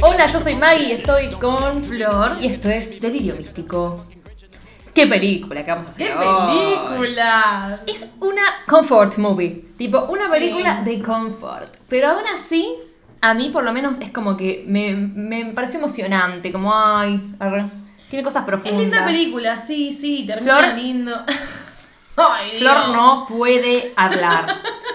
Hola, yo soy Maggie y estoy con Flor y esto es Delirio Místico. ¿Qué película que vamos a hacer ¡Qué hoy? película! Es una comfort movie, tipo una Sí. película de comfort. Pero aún así, a mí por lo menos es como que me, me pareció emocionante, como ay, arre, tiene cosas Es profundas. linda película, sí, sí, termina Flor- lindo. Ay, Flor Dios. no puede hablar.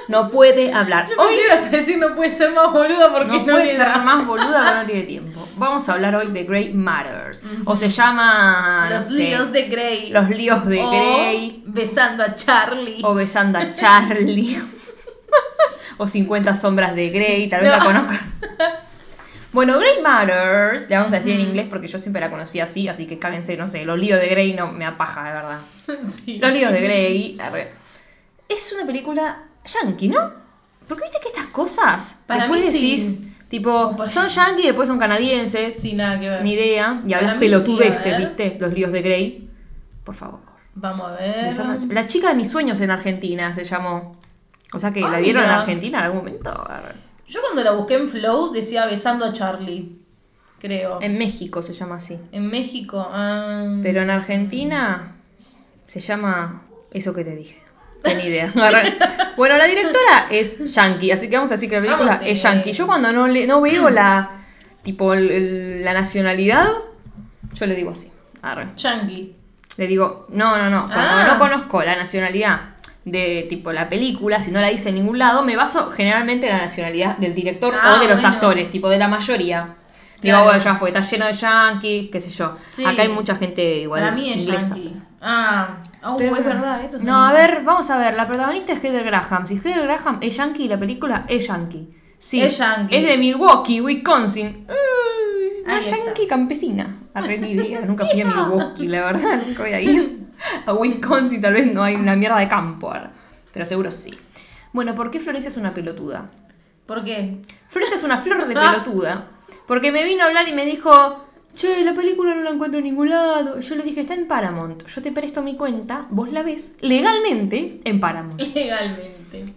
No puede hablar. Yo Hoy ibas a decir no puede ser más boluda porque no, no, puede ser da. más boluda, pero no tiene tiempo. Vamos a hablar hoy de Great Matters. O se llama. no Los sé, líos de Grey. Los líos de O Grey. Besando a Charlie. O besando a Charlie. o 50 sombras de Grey, tal vez No. la conozca. Bueno, Grey Matters, le vamos a decir en inglés porque yo siempre la conocí así, así que cáguense, no sé, los líos de Grey no me apaja, de verdad. Sí. Los líos de Grey. arre. Es una película yankee, ¿no? Porque viste que estas cosas, Para después mí sí. decís, tipo, son yankee, después son canadienses, Sí, nada que ver. ni idea, y hablas sí, pelotudeces, ver. ¿viste? Los líos de Grey. Por favor. Vamos a ver. La chica de mis sueños en Argentina se llamó. O sea que Ah, la dieron en mira. Argentina en algún momento. Yo cuando la busqué en Flow decía besando a Charlie. Creo. En, En México se llama así. México. ah. Pero en Argentina se llama eso que te dije. Ten idea. Bueno, la directora es yankee, así que vamos a decir que la película Vamos, sí. es yankee. Yo cuando no, le, no veo la tipo el- el- la nacionalidad, yo le digo así. Arre. Yankee. Le digo, no, no, no. Cuando Ah. no conozco la nacionalidad de tipo la película, si no la dice en ningún lado, me baso generalmente en la nacionalidad del director Ah, o de los bueno. actores, tipo de la mayoría. Digo, Claro. bueno, ya fue, está lleno de yankee, qué sé yo. Sí. Acá hay mucha gente igual. Para mí es inglesa. Yankee. Ah, oh, Pero es verdad. Esto es No, a ver, vamos a ver. La protagonista es Heather Graham. Si Heather Graham es yankee, la película es yankee. Sí, Es yankee. Es de Milwaukee, Wisconsin. Una Ahí está. yankee campesina. Arre ni idea. Nunca fui a Milwaukee, la verdad. Nunca voy a ir a Wisconsin. Tal vez no hay una mierda de campo. Pero seguro sí. Bueno, ¿por qué Florencia es una pelotuda? ¿Por qué? Florencia es una flor de Ah. pelotuda. Porque me vino a hablar y me dijo, che, la película no la encuentro en ningún lado. Yo le dije, está en Paramount. Yo te presto mi cuenta, vos la ves legalmente en Paramount. Legalmente.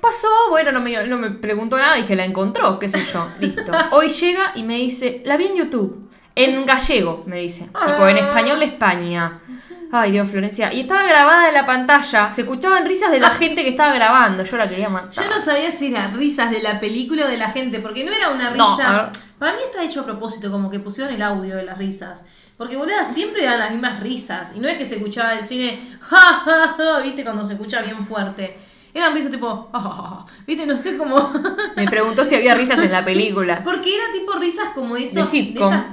Pasó, bueno, no me, no me preguntó nada, dije, la encontró, qué sé yo, listo. Hoy llega y me dice, la vi en YouTube, en gallego, me dice, tipo en español de España. Ay, Dios, Florencia. Y estaba grabada en la pantalla, se escuchaban risas de la gente que estaba grabando, yo la quería matar. Yo no sabía si eran risas de la película o de la gente, porque no era una No, risa. ver. Para mí está hecho a propósito, como que pusieron el audio de las risas. Porque, boluda, siempre eran las mismas risas. Y no es que se escuchaba el cine, ja, ja, ja, viste, cuando se escucha bien fuerte. Eran risas tipo, ja, ja, ja, viste, no sé cómo. Me preguntó si había risas en la Sí, película. Porque era tipo risas como de esos. De sitcom, esas-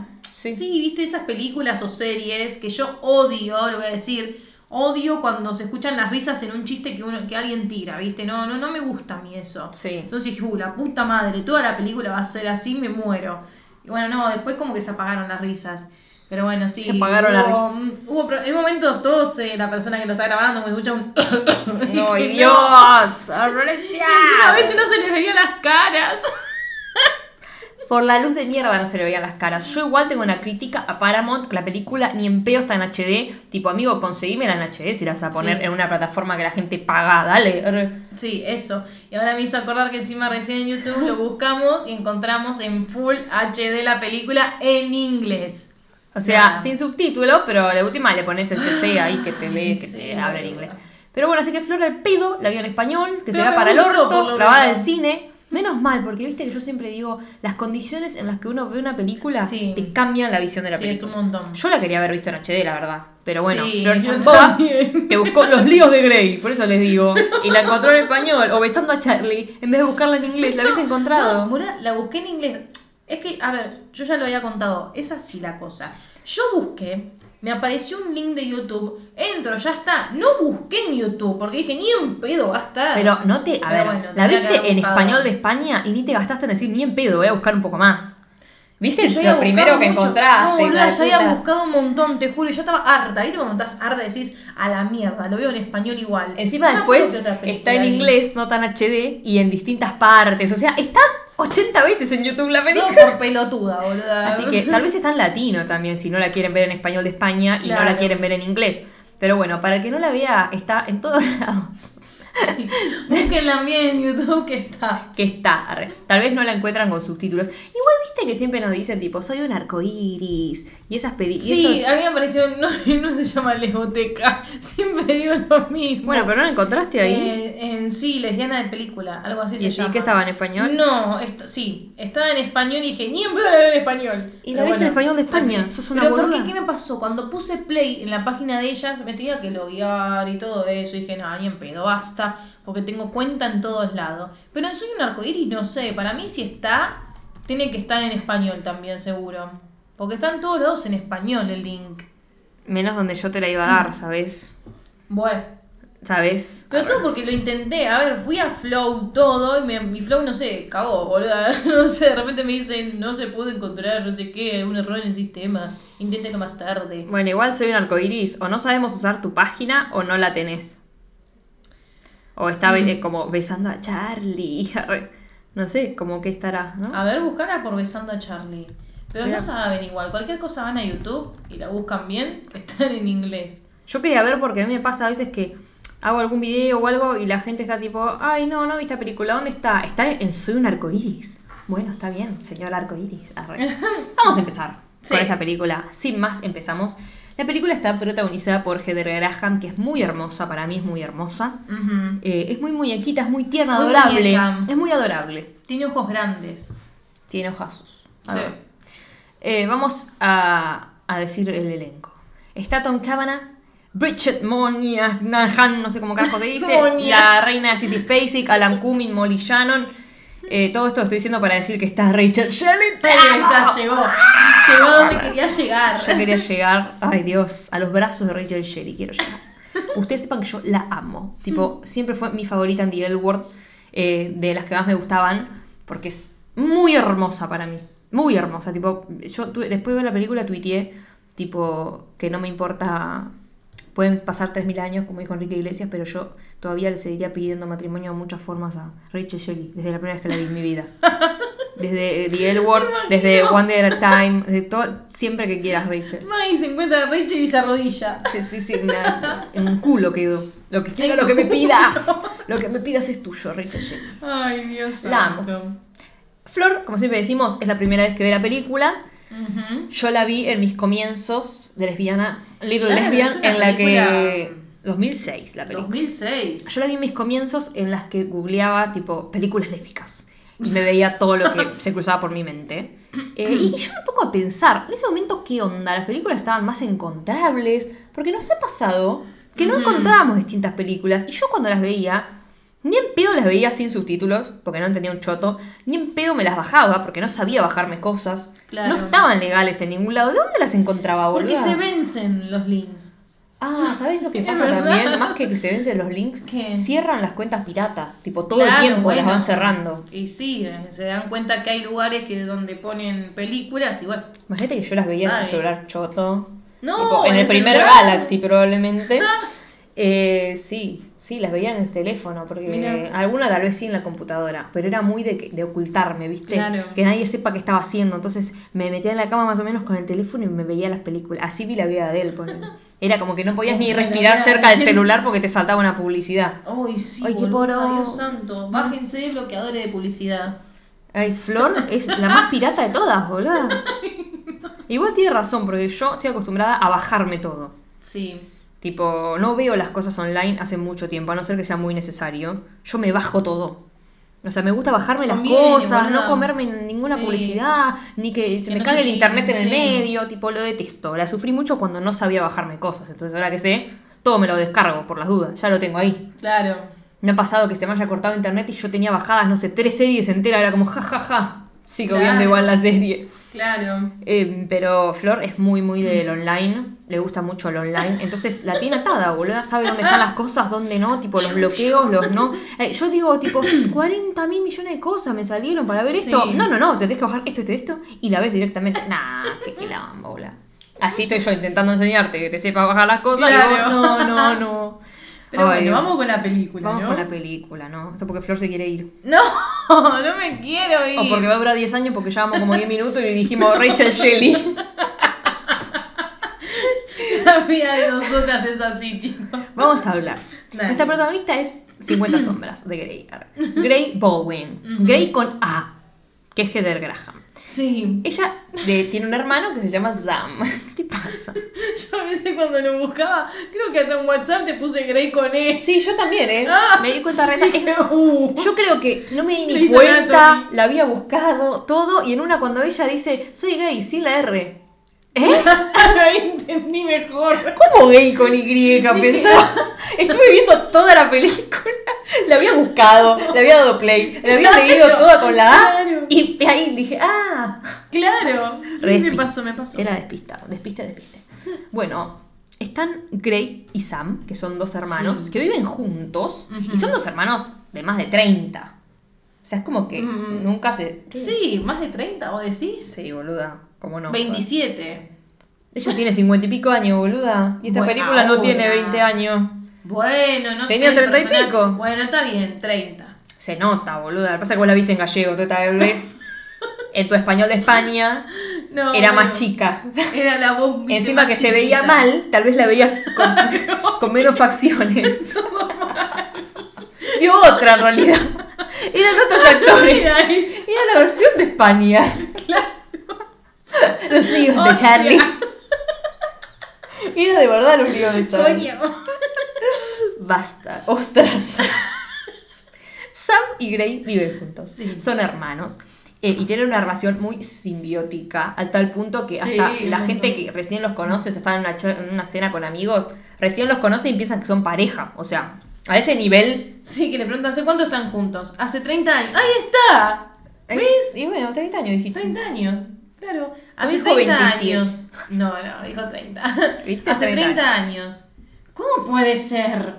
sí. sí. viste, esas películas o series que yo odio, lo voy a decir. Odio cuando se escuchan las risas en un chiste que, uno, que alguien tira, ¿viste? No, no, no me gusta a mí eso. Sí. Entonces dije, uh, la puta madre, toda la película va a ser así, me muero. Y bueno, no, después como que se apagaron las risas. Pero bueno, sí. Se apagaron las hubo, mm, Hubo, pro- en un momento todos, eh, la persona que lo está grabando, me escucha un... No, Dije, Dios, a veces no se les veía las caras. Por la luz de mierda no se le veían las caras. Yo igual tengo una crítica a Paramount, la película ni en peo está en HD. Tipo, amigo, conseguímela en HD si la vas a poner Sí. en una plataforma que la gente paga. Dale. Sí, eso. Y ahora me hizo acordar que encima recién en YouTube lo buscamos y encontramos en Full HD la película en inglés. O sea, sin subtítulos, pero de última le pones el CC ahí que te lee, que Sí, te habla en inglés. Pero bueno, así que Flora el pedo, la vio en español, que se Pero va me para el orto, grabada del cine. Menos mal, porque viste que yo siempre digo, las condiciones en las que uno ve una película Sí. te cambian la visión de la Sí, es película. un montón. Yo la quería haber visto en HD, la verdad. Pero bueno, Sí, Flor que buscó los líos de Grey, por eso les digo. Y la encontró en español, o besando a Charlie, en vez de buscarla en inglés, la habéis encontrado. No, la busqué en inglés. Es que, a ver, yo ya lo había contado. Es así la cosa. Yo busqué, me apareció un link de YouTube. Entro, ya está. No busqué en YouTube porque dije, ni en pedo va a estar. Pero no te. A Pero ver, bueno, la viste en español de España y ni te gastaste en decir ni en pedo, voy a buscar un poco más. ¿Viste? Yo había lo primero que mucho. encontraste. No, de ya había buscado un montón, te juro. y Yo estaba harta. ¿Viste cuando estás harta decís a la mierda? Lo veo en español igual. Encima No después está en inglés, no tan HD, y en distintas partes. O sea, está 80 veces en YouTube la Todo película. por pelotuda, boluda. Así que tal vez está en latino también, si no la quieren ver en español de España y no la quieren ver en inglés. Pero bueno, para el que no la vea, está en todos lados. Sí. Búsquenla bien en YouTube que está. que está. arre. Tal vez no la encuentran con subtítulos. Igual viste que siempre nos dicen tipo, soy un arcoíris. Y esas películas. Sí, a mí me pareció, no, no se llama lesboteca, siempre digo lo mismo. Bueno, pero no la encontraste ahí. Eh, en sí, lesbiana de película, algo así ¿Y se así llama. que estaba en español? No, esto, sí, estaba en español y dije, ni en pedo la veo en español. ¿Y la viste en español de España? así. Sos una Pero. ¿Qué me pasó? Cuando puse play en la página de ellas, me tenía que loguear y todo eso. Y dije, no, ni en pedo, basta, porque tengo cuenta en todos lados. Pero en Soy un arcoíris, no sé, para mí si está, tiene que estar en español también, seguro. Porque están todos lados en español el link. Menos donde yo te la iba a dar, ¿sabes? Bueno. ¿Sabes? Pero todo porque lo intenté. A ver, fui a Flow todo y me- mi Flow, no sé, cagó, boludo. No sé, de repente me dicen, no se pudo encontrar, no sé qué, un error en el sistema. Inténtelo más tarde. Bueno, igual soy un arcoiris. O no sabemos usar tu página o no la tenés. O está Mm. be- como besando a Charlie. No sé, como que estará, ¿no? A ver, buscarla por Besando a Charlie. Pero Mira. no saben igual, cualquier cosa van a YouTube y la buscan bien, que están en inglés. Yo quería ver porque a mí me pasa a veces que hago algún video o algo y la gente está tipo, ay, no, no vi esta película, ¿dónde está? Está en Soy un arcoiris. Bueno, está bien, señor arcoiris. Arre. Vamos a empezar Sí. con esta película. Sin más, empezamos. La película está protagonizada por Heather Graham, que es muy hermosa, para mí es muy hermosa. Eh, es muy muñequita, es muy tierna, Muy adorable. muñeca. Es muy adorable. Tiene ojos grandes. Tiene ojazos. A Sí. ver. Eh, vamos a, a decir el elenco. Está Tom Cavanagh, Bridget Moynihan, no sé cómo carajo se dice, la reina de Sissy Spacek, Alan Cumming, Molly Shannon. Eh, todo esto lo estoy diciendo para decir que está Rachel Shelley. Está, llegó. Llegó donde quería llegar. Yo quería llegar, ay Dios, a los brazos de Rachel Shelley, quiero llegar. Ustedes sepan que yo la amo. Tipo, siempre fue mi favorita en The L Word, eh, de las que más me gustaban, porque es muy hermosa para mí. Muy hermosa. Tipo, yo después de ver la película tuiteé, tipo, que no me importa. Pueden pasar 3.000 años, como dijo Enrique Iglesias, pero yo todavía le seguiría pidiendo matrimonio de muchas formas a Rachel Shelley, desde la primera vez que la vi en mi vida. Desde eh, The L Word, desde One Day at a Time, de todo, siempre que quieras, Rachel. Maggie se encuentra a Rachel y se arrodilla. Sí, sí, sí, en un culo quedó. Lo que quiero, lo que me pidas. Lo que me pidas es tuyo, Rachel Shelley. Ay, Dios La amo. Flor, como siempre decimos, es la primera vez que ve la película. Yo la vi en mis comienzos de lesbiana, Little Claro, Lesbian, en la que... película- 2006, la película. 2006. Yo la vi en mis comienzos en las que googleaba, tipo, películas lésbicas. Y me veía todo lo que se cruzaba por mi mente. Eh, y yo me pongo a pensar, en ese momento, ¿qué onda? Las películas estaban más encontrables. Porque nos ha pasado que no encontrábamos distintas películas. Y yo cuando las veía, ni en pedo las veía sin subtítulos, porque no entendía un choto. Ni en pedo me las bajaba, porque no sabía bajarme cosas. Claro. No estaban legales en ningún lado. ¿De dónde las encontraba, boludo? Porque se vencen los links. Ah, ¿sabes lo que pasa también? Más que que se vencen los links, ¿Qué? cierran las cuentas piratas. Tipo, todo Claro, el tiempo las van cerrando. Y sí, se dan cuenta que hay lugares que donde ponen películas y bueno. Imagínate que yo las veía en el celular choto. No, Tipo, en en el primer celular. Galaxy probablemente. Eh, sí, sí, las veía en el teléfono, porque alguna tal vez sí en la computadora, pero era muy de, de ocultarme, ¿viste? Claro. Que nadie sepa qué estaba haciendo, entonces me metía en la cama más o menos con el teléfono y me veía las películas. Así vi la vida de él. Era como que no podías ni respirar cerca de del celular porque te saltaba una publicidad. Ay, sí, Ay, qué poro. Dios santo. Bájense bloqueadores de publicidad. Ay, Flor es la más pirata de todas, boludo. Igual tiene razón, porque yo estoy acostumbrada a bajarme todo. Sí. Tipo, no veo las cosas online hace mucho tiempo, a no ser que sea muy necesario. Yo me bajo todo. O sea, me gusta bajarme las Conviene, cosas, no comerme ninguna Sí. publicidad, ni que se Que me no cague el te- internet en el medio, tipo, lo detesto. La sufrí mucho cuando no sabía bajarme cosas. Entonces, ahora que sé, todo me lo descargo por las dudas, ya lo tengo ahí. Claro. Me ha pasado que se me haya cortado internet y yo tenía bajadas, no sé, tres series enteras, era como jajaja. Ja, ja. Sigo Claro. viendo igual la serie. Claro. Eh, pero Flor es muy, muy del online. Le gusta mucho el online. Entonces la tiene atada, boluda. Sabe dónde están las cosas, dónde no. Tipo los bloqueos, los no. Eh, yo digo, tipo, 40 mil millones de cosas me salieron para ver esto. No, no, no. Te tenés que bajar esto, esto, esto. Y la ves directamente. Nah, qué quilombo, boluda. Así estoy yo intentando enseñarte que te sepa bajar las cosas. y vos, no, no, no. Pero Ay, bueno, Dios. vamos con la película, Vamos ¿no? con la película, ¿no? Esto porque Flor se quiere ir. No, no me quiero ir. O porque va a durar 10 años porque llevamos como 10 minutos y le dijimos Rachel Shelley. La vida de nosotras es así, chicos. Vamos a hablar. Dale. Nuestra protagonista es 50 sombras de Grey. Grey Baldwin. Grey con A, que es Heather Graham. Sí. Ella eh, tiene un hermano que se llama Sam. ¿Qué te pasa? Yo a veces cuando lo buscaba, creo que hasta en WhatsApp te puse Grey con E. Sí, yo también, ¿eh? Ah. me di cuenta re tarde. Dije, uh. Yo creo que no me di ni cuenta, la había buscado, todo, y en una cuando ella dice, soy gay, sin la R. ¿Eh? Entendí mejor. ¿Cómo gay con Y? Pensaba. Estuve viendo toda la película. La había buscado, le había dado play, la había Claro, leído toda con la A. claro. Y ahí dije, ah. Claro. Sí, me pasó, me pasó. Era despistado, despiste, despiste. Bueno, están Gray y Sam, que son dos hermanos, Sí. que viven juntos, y son dos hermanos de más de 30. O sea, es como que nunca se... Sí, más de 30, ¿vos decís? Sí, boluda, ¿cómo no? 27. Ella tiene 50 y pico años, boluda. Y esta Bueno, película no tiene 20 años. Bueno, no Tenía sé. el 30 y pico. Bueno, está bien, 30. Se nota, boluda. Lo que pasa es que vos la viste en gallego, tú tal vez. En tu español de España No, era no. más chica. Era la voz viste, Encima que se veía mal, tal vez la veías con, con menos facciones. Dio otra en realidad. Eran otros actores. Mira, ahí. Era la versión de España. Los líos de. Charlie. Era de verdad los líos de Charlie. Coño. Basta. Ostras. Sam y Gray viven juntos. Sí. Son hermanos. eh, y tienen una relación muy simbiótica, al tal punto que hasta la gente que recién los conoce, o sea, están en una, en una cena con amigos, recién los conoce y piensan que son pareja. O sea, a ese nivel. Sí, que le preguntan, ¿hace cuánto están juntos? Hace 30 años. ¡Ahí está! ¿Ves? Y bueno, 30 años dijiste. 30 años. Claro. Hace dijo 30 27. años. No, no, dijo 30. ¿Viste? Hace 30 30 años. ¿Cómo puede ser?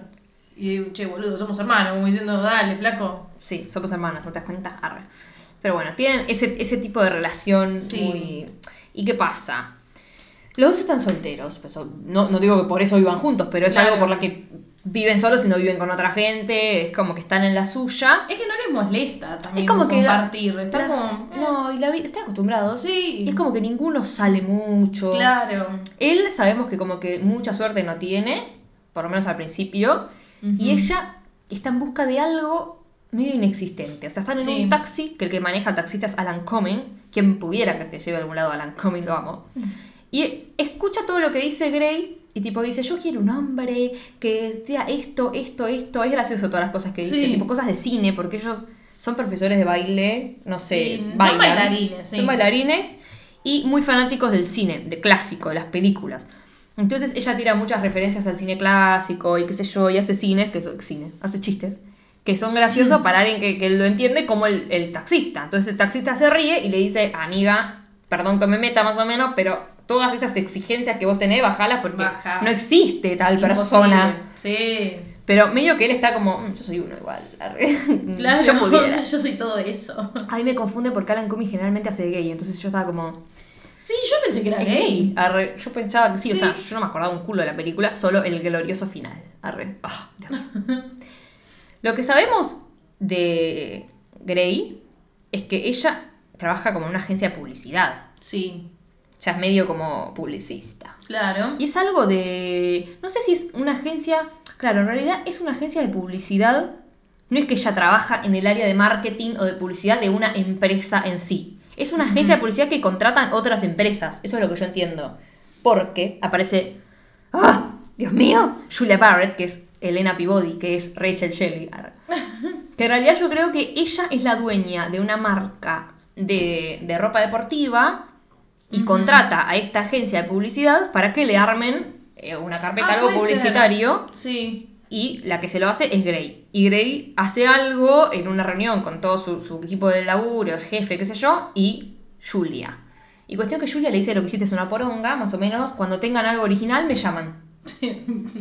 Y, che, boludo, somos hermanos, como diciendo, dale, flaco. Sí, somos hermanas, ¿no te das cuenta? Arre. Pero bueno, tienen ese, ese tipo de relación Sí. muy... ¿Y qué pasa? Los dos están solteros, pues, no, no digo que por eso vivan juntos, pero es Claro. algo por la que viven solos y no viven con otra gente, es como que están en la suya. Es que no les molesta también Es como que la- compartir. Están la- como. eh, No, y la están acostumbrados. Sí. Y es como que ninguno sale mucho. Claro. Él sabemos que como que mucha suerte no tiene, por lo menos al principio, y ella está en busca de algo medio inexistente. O sea, están en Sí. un taxi, que el que maneja el taxista es Alan Cumming, quien pudiera que te lleve a algún lado Alan Cumming, lo amo. Y escucha todo lo que dice Gray y tipo dice, yo quiero un hombre que sea esto, esto, esto. Es gracioso todas las cosas que dice, Sí. tipo cosas de cine, porque ellos son profesores de baile, no sé, Sí, son bailarines, sí. Son bailarines y muy fanáticos del cine, de clásico, de las películas. Entonces ella tira muchas referencias al cine clásico y qué sé yo, y hace cines, que son, cine, hace chistes, que son graciosos para alguien que, que lo entiende como el, el taxista. Entonces el taxista se ríe y le dice, amiga, perdón que me meta más o menos, pero todas esas exigencias que vos tenés, bajalas porque no existe tal Imposible. persona. Sí. Pero medio que él está como, "Mm, yo soy uno igual. arre. Claro. Yo pudiera. Yo soy todo eso. A mí me confunde porque Alan Cumming generalmente hace gay, entonces yo estaba como... Sí, yo pensé que era gay. gay. Arre, yo pensaba que sí, o sea, yo no me acordaba un culo de la película, solo el glorioso final. Arre. Mío. Lo que sabemos de Grey es que ella trabaja como en una agencia de publicidad. Sí, Ya es medio como publicista. claro. Y es algo de. No sé si es una agencia. Claro, en realidad es una agencia de publicidad. No es que ella trabaja en el área de marketing o de publicidad de una empresa en sí. Es una agencia de publicidad que contratan otras empresas. Eso es lo que yo entiendo. Porque aparece. ¡Ah! Dios mío. Julia Barrett, que es Elena Peabody, que es Rachel Shelley. Que en realidad yo creo que ella es la dueña de una marca de, de ropa deportiva y contrata a esta agencia de publicidad para que le armen eh, una carpeta, Ah, algo publicitario. Sí. Y la que se lo hace es Grey. Y Grey hace algo en una reunión con todo su, su equipo de laburo, el jefe, qué sé yo, y Julia. Y cuestión que Julia le dice lo que hiciste es una poronga, más o menos, cuando tengan algo original me llaman.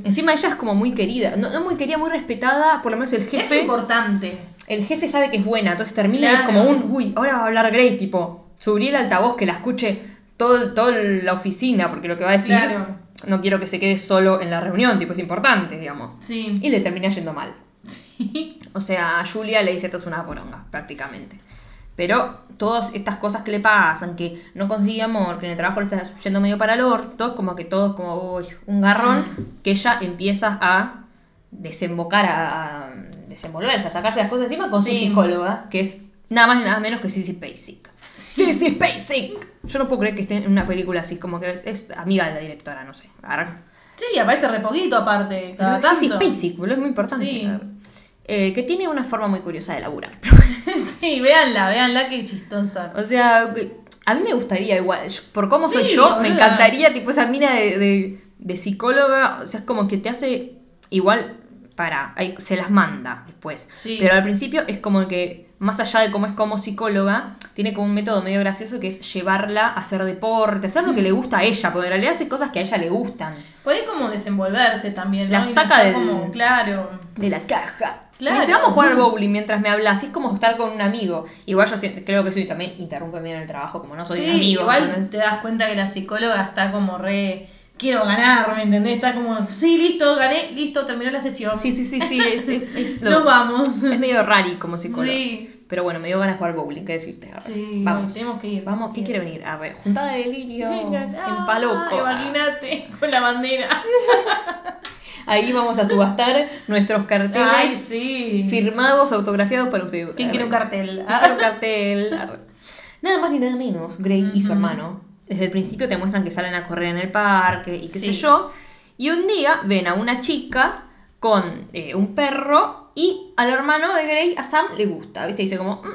Encima ella es como muy querida, no, no muy querida, muy respetada, por lo menos el Es jefe importante. el jefe sabe que es buena, entonces termina y es como un, uy, ahora va a hablar Grey, tipo, subir el altavoz que la escuche todo, toda la oficina, porque lo que va a decir, Claro. no quiero que se quede solo en la reunión, tipo, es importante, digamos. Sí. Y le termina yendo mal. O sea, Julia le dice esto es una poronga, prácticamente. Pero todas estas cosas que le pasan, que no consigue amor, que en el trabajo le está yendo medio para el orto, es como que todo es como uy, un garrón que ella empieza a desembocar, a, a desenvolverse, a sacarse las cosas encima con su Sí. psicóloga, que es nada más y nada menos que Sissy Spacek. Sissy Spacek. Yo no puedo creer que esté en una película así, como que es, es amiga de la directora, no sé. Arre. Sí, aparece re poquito aparte. Cada tanto. Spacek, boludo, es muy importante. Sí. Eh, que tiene una forma muy curiosa de laburar. sí, véanla, véanla que chistosa. O sea, a mí me gustaría igual, por cómo soy Sí, yo, me encantaría, tipo, esa mina de, de- de psicóloga, o sea, es como que te hace igual para, se las manda después. Sí. Pero al principio es como que, más allá de cómo es como psicóloga, tiene como un método medio gracioso que es llevarla a hacer deporte, hacer lo que le gusta a ella, porque en realidad hace cosas que a ella le gustan. Puede como desenvolverse también. ¿no? La saca del- como, claro. De la caja. Claro. Y dice, vamos a jugar al bowling mientras me hablas. Y es como estar con un amigo. Igual yo creo que soy también interrumpe medio en el trabajo, como no soy sí, un amigo. igual ¿entendés? te das cuenta que la psicóloga está como re. Quiero ganar, ¿me entendés? Está como, sí, listo, gané, listo, terminó la sesión. Sí, sí, sí, sí. Es, es lo- Nos vamos. es medio rari como psicólogo. Sí. Pero bueno, me dio ganas de jugar bowling, ¿qué decirte? Arre. Sí, vamos. tenemos que ir. Vamos, ¿quién quiere venir? Arre. Juntada de delirio. Ah, en Paloco. Imagínate, con la bandera. Ahí vamos a subastar nuestros carteles Ay, sí. firmados, autografiados para usted. ¿Quién quiere un cartel? ¿Quién quiere un cartel? Arre. Nada más ni nada menos, Gray y su hermano. Desde el principio te muestran que salen a correr en el parque y qué sé Sí. yo. Y un día ven a una chica con eh, un perro y al hermano de Gray, a Sam, le gusta. ¿Viste? Dice como, "Mm,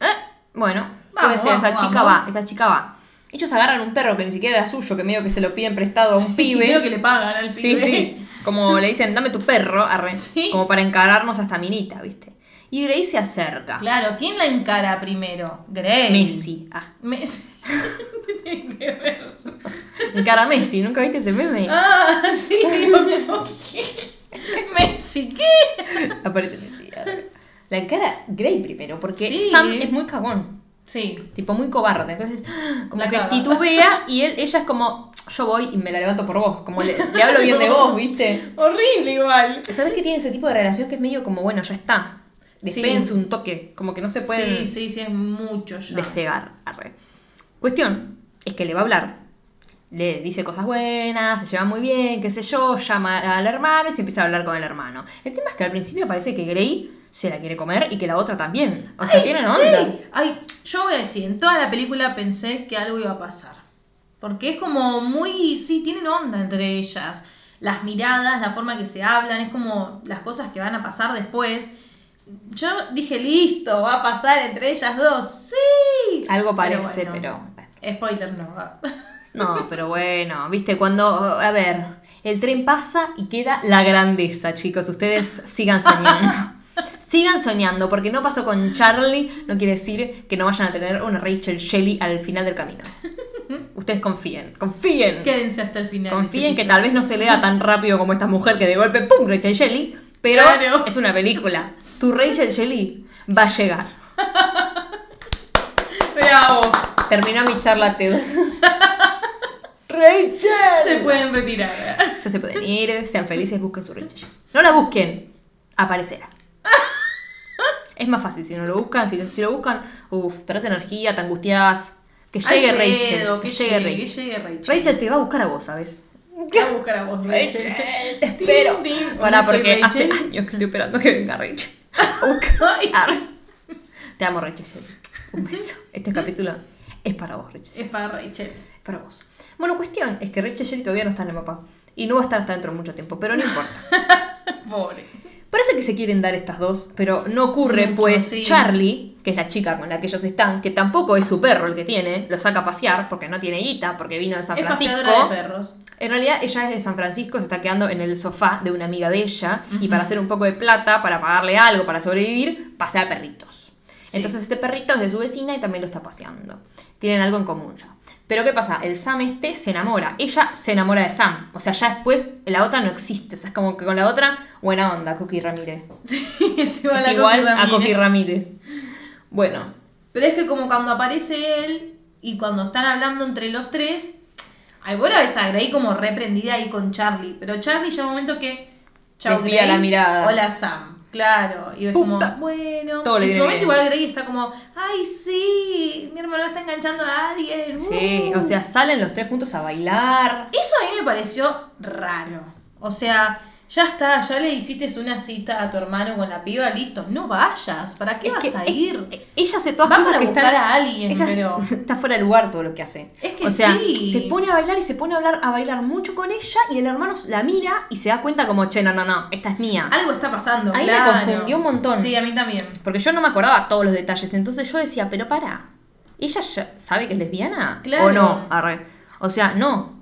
eh, bueno, puede Vamos, ser, esa chica vamos". va, esa chica va. Ellos agarran un perro que ni siquiera era suyo, que medio que se lo piden prestado a un pibe. Creo que le pagan al Sí, pibe. sí. Como le dicen, dame tu perro, arre, Sí. como para encararnos a esta minita, ¿viste? Y Gray se acerca. Claro, ¿quién la encara primero? Grey. Messi. Ah, Messi. ¿Qué tiene que ver? encara a Messi, ¿nunca viste ese meme? Ah, sí, digo. Messi, ¿qué? Aparece arre. La encara Gray primero, porque Sí. Sam es muy cagón, Sí. tipo muy cobarde. Entonces, como La que caga. titubea y él, ella es como, yo voy y me la levanto por vos, como le, le hablo bien de vos, ¿viste? Horrible igual. ¿Sabes que tiene ese tipo de relación que es medio como, bueno, ya está? Sí. Despense un toque, como que no se puede Sí, sí, sí, es mucho ya. despegar. Arre. Cuestión es que le va a hablar. Le dice cosas buenas, se lleva muy bien, qué sé yo, llama al hermano y se empieza a hablar con el hermano. El tema es que al principio parece que Grey se la quiere comer y que la otra también. O sea, Ay, tienen sí. onda. Ay, yo voy a decir, en toda la película pensé que algo iba a pasar. Porque es como muy. Sí, tienen onda entre ellas. Las miradas, la forma que se hablan, es como las cosas que van a pasar después. Yo dije, listo, va a pasar entre ellas dos. ¡Sí! Algo parece, bueno, pero. Spoiler no. No, pero bueno, viste, cuando. A ver, el tren pasa y queda la grandeza, chicos. Ustedes sigan soñando. Sigan soñando, porque no pasó con Charlie, no quiere decir que no vayan a tener una Rachel Shelley al final del camino. Ustedes confíen, confíen. Quédense hasta el final. de Confíen este que tal vez no se lea tan rápido como esta mujer que de golpe, ¡pum! Rachel Shelley. Pero Claro. es una película. Tu Rachel Shelley va a llegar. Bravo. Terminó mi charla TED. ¡Rachel! Se pueden retirar. Ya se pueden ir, sean felices, busquen su Rachel. No la busquen, aparecerá. Es más fácil si no lo buscan. Si, si lo buscan, uff, perdés energía, te angustias. Que llegue Ay, Rachel. pedo, que, que llegue llegue, Rachel. que llegue Rachel. Rachel te va a buscar a vos, ¿sabes? Voy a buscar a vos, Rachel. Te espero. Soy porque hace Rachel. años que estoy esperando que venga Rachel. Te amo, Rachel. Un beso. Este capítulo es para vos, Rachel. Es para Rachel. Para vos. Bueno, cuestión es que Rachel Shelley todavía no está en el mapa. Y no va a estar hasta dentro de mucho tiempo, pero no importa. Pobre. Parece que se quieren dar estas dos, pero no ocurre, Mucho, pues sí. Charlie, que es la chica con la que ellos están, que tampoco es su perro el que tiene, lo saca a pasear porque no tiene guita, porque vino de San Es Francisco. paseadora de perros. En realidad ella es de San Francisco, se está quedando en el sofá de una amiga de ella y para hacer un poco de plata, para pagarle algo, para sobrevivir, pasea perritos. Sí. Entonces este perrito es de su vecina y también lo está paseando. Tienen algo en común ya. Pero ¿qué pasa? El Sam este se enamora. Ella se enamora de Sam. O sea, ya después la otra no existe. O sea, es como que con la otra, buena onda, Cookie Ramírez. Sí, es igual, es a igual Coqui a Ramírez. Cookie Ramírez. Bueno, Pero es que como cuando aparece él y cuando están hablando entre los tres, la ves a Grey como reprendida ahí con Charlie. Pero Charlie llega un momento que... Chau, Grey, la mirada. Hola Sam. Claro, y es como, bueno. Todo en su momento igual Grey está como, ay, sí, mi hermano está enganchando a alguien. Sí, uh". o sea, salen los tres juntos a bailar. Eso a mí me pareció raro. O sea, ya está, ya le hiciste una cita a tu hermano con la piba, listo. No vayas, ¿para qué Es vas que a es- ir? ella hace todas Va cosas para que buscar están a alguien, ella pero- está fuera de lugar todo lo que hace. Es que o sea, sí. se pone a bailar y se pone a hablar a bailar mucho con ella y el hermano la mira y se da cuenta como, "Che, no, no, no, esta es mía." Algo está pasando. A mí me claro. confundió un montón. Sí, a mí también. Porque yo no me acordaba todos los detalles, entonces yo decía, "Pero para. ¿Ella ya sabe que es lesbiana Claro. o no?" Arre. O sea, no.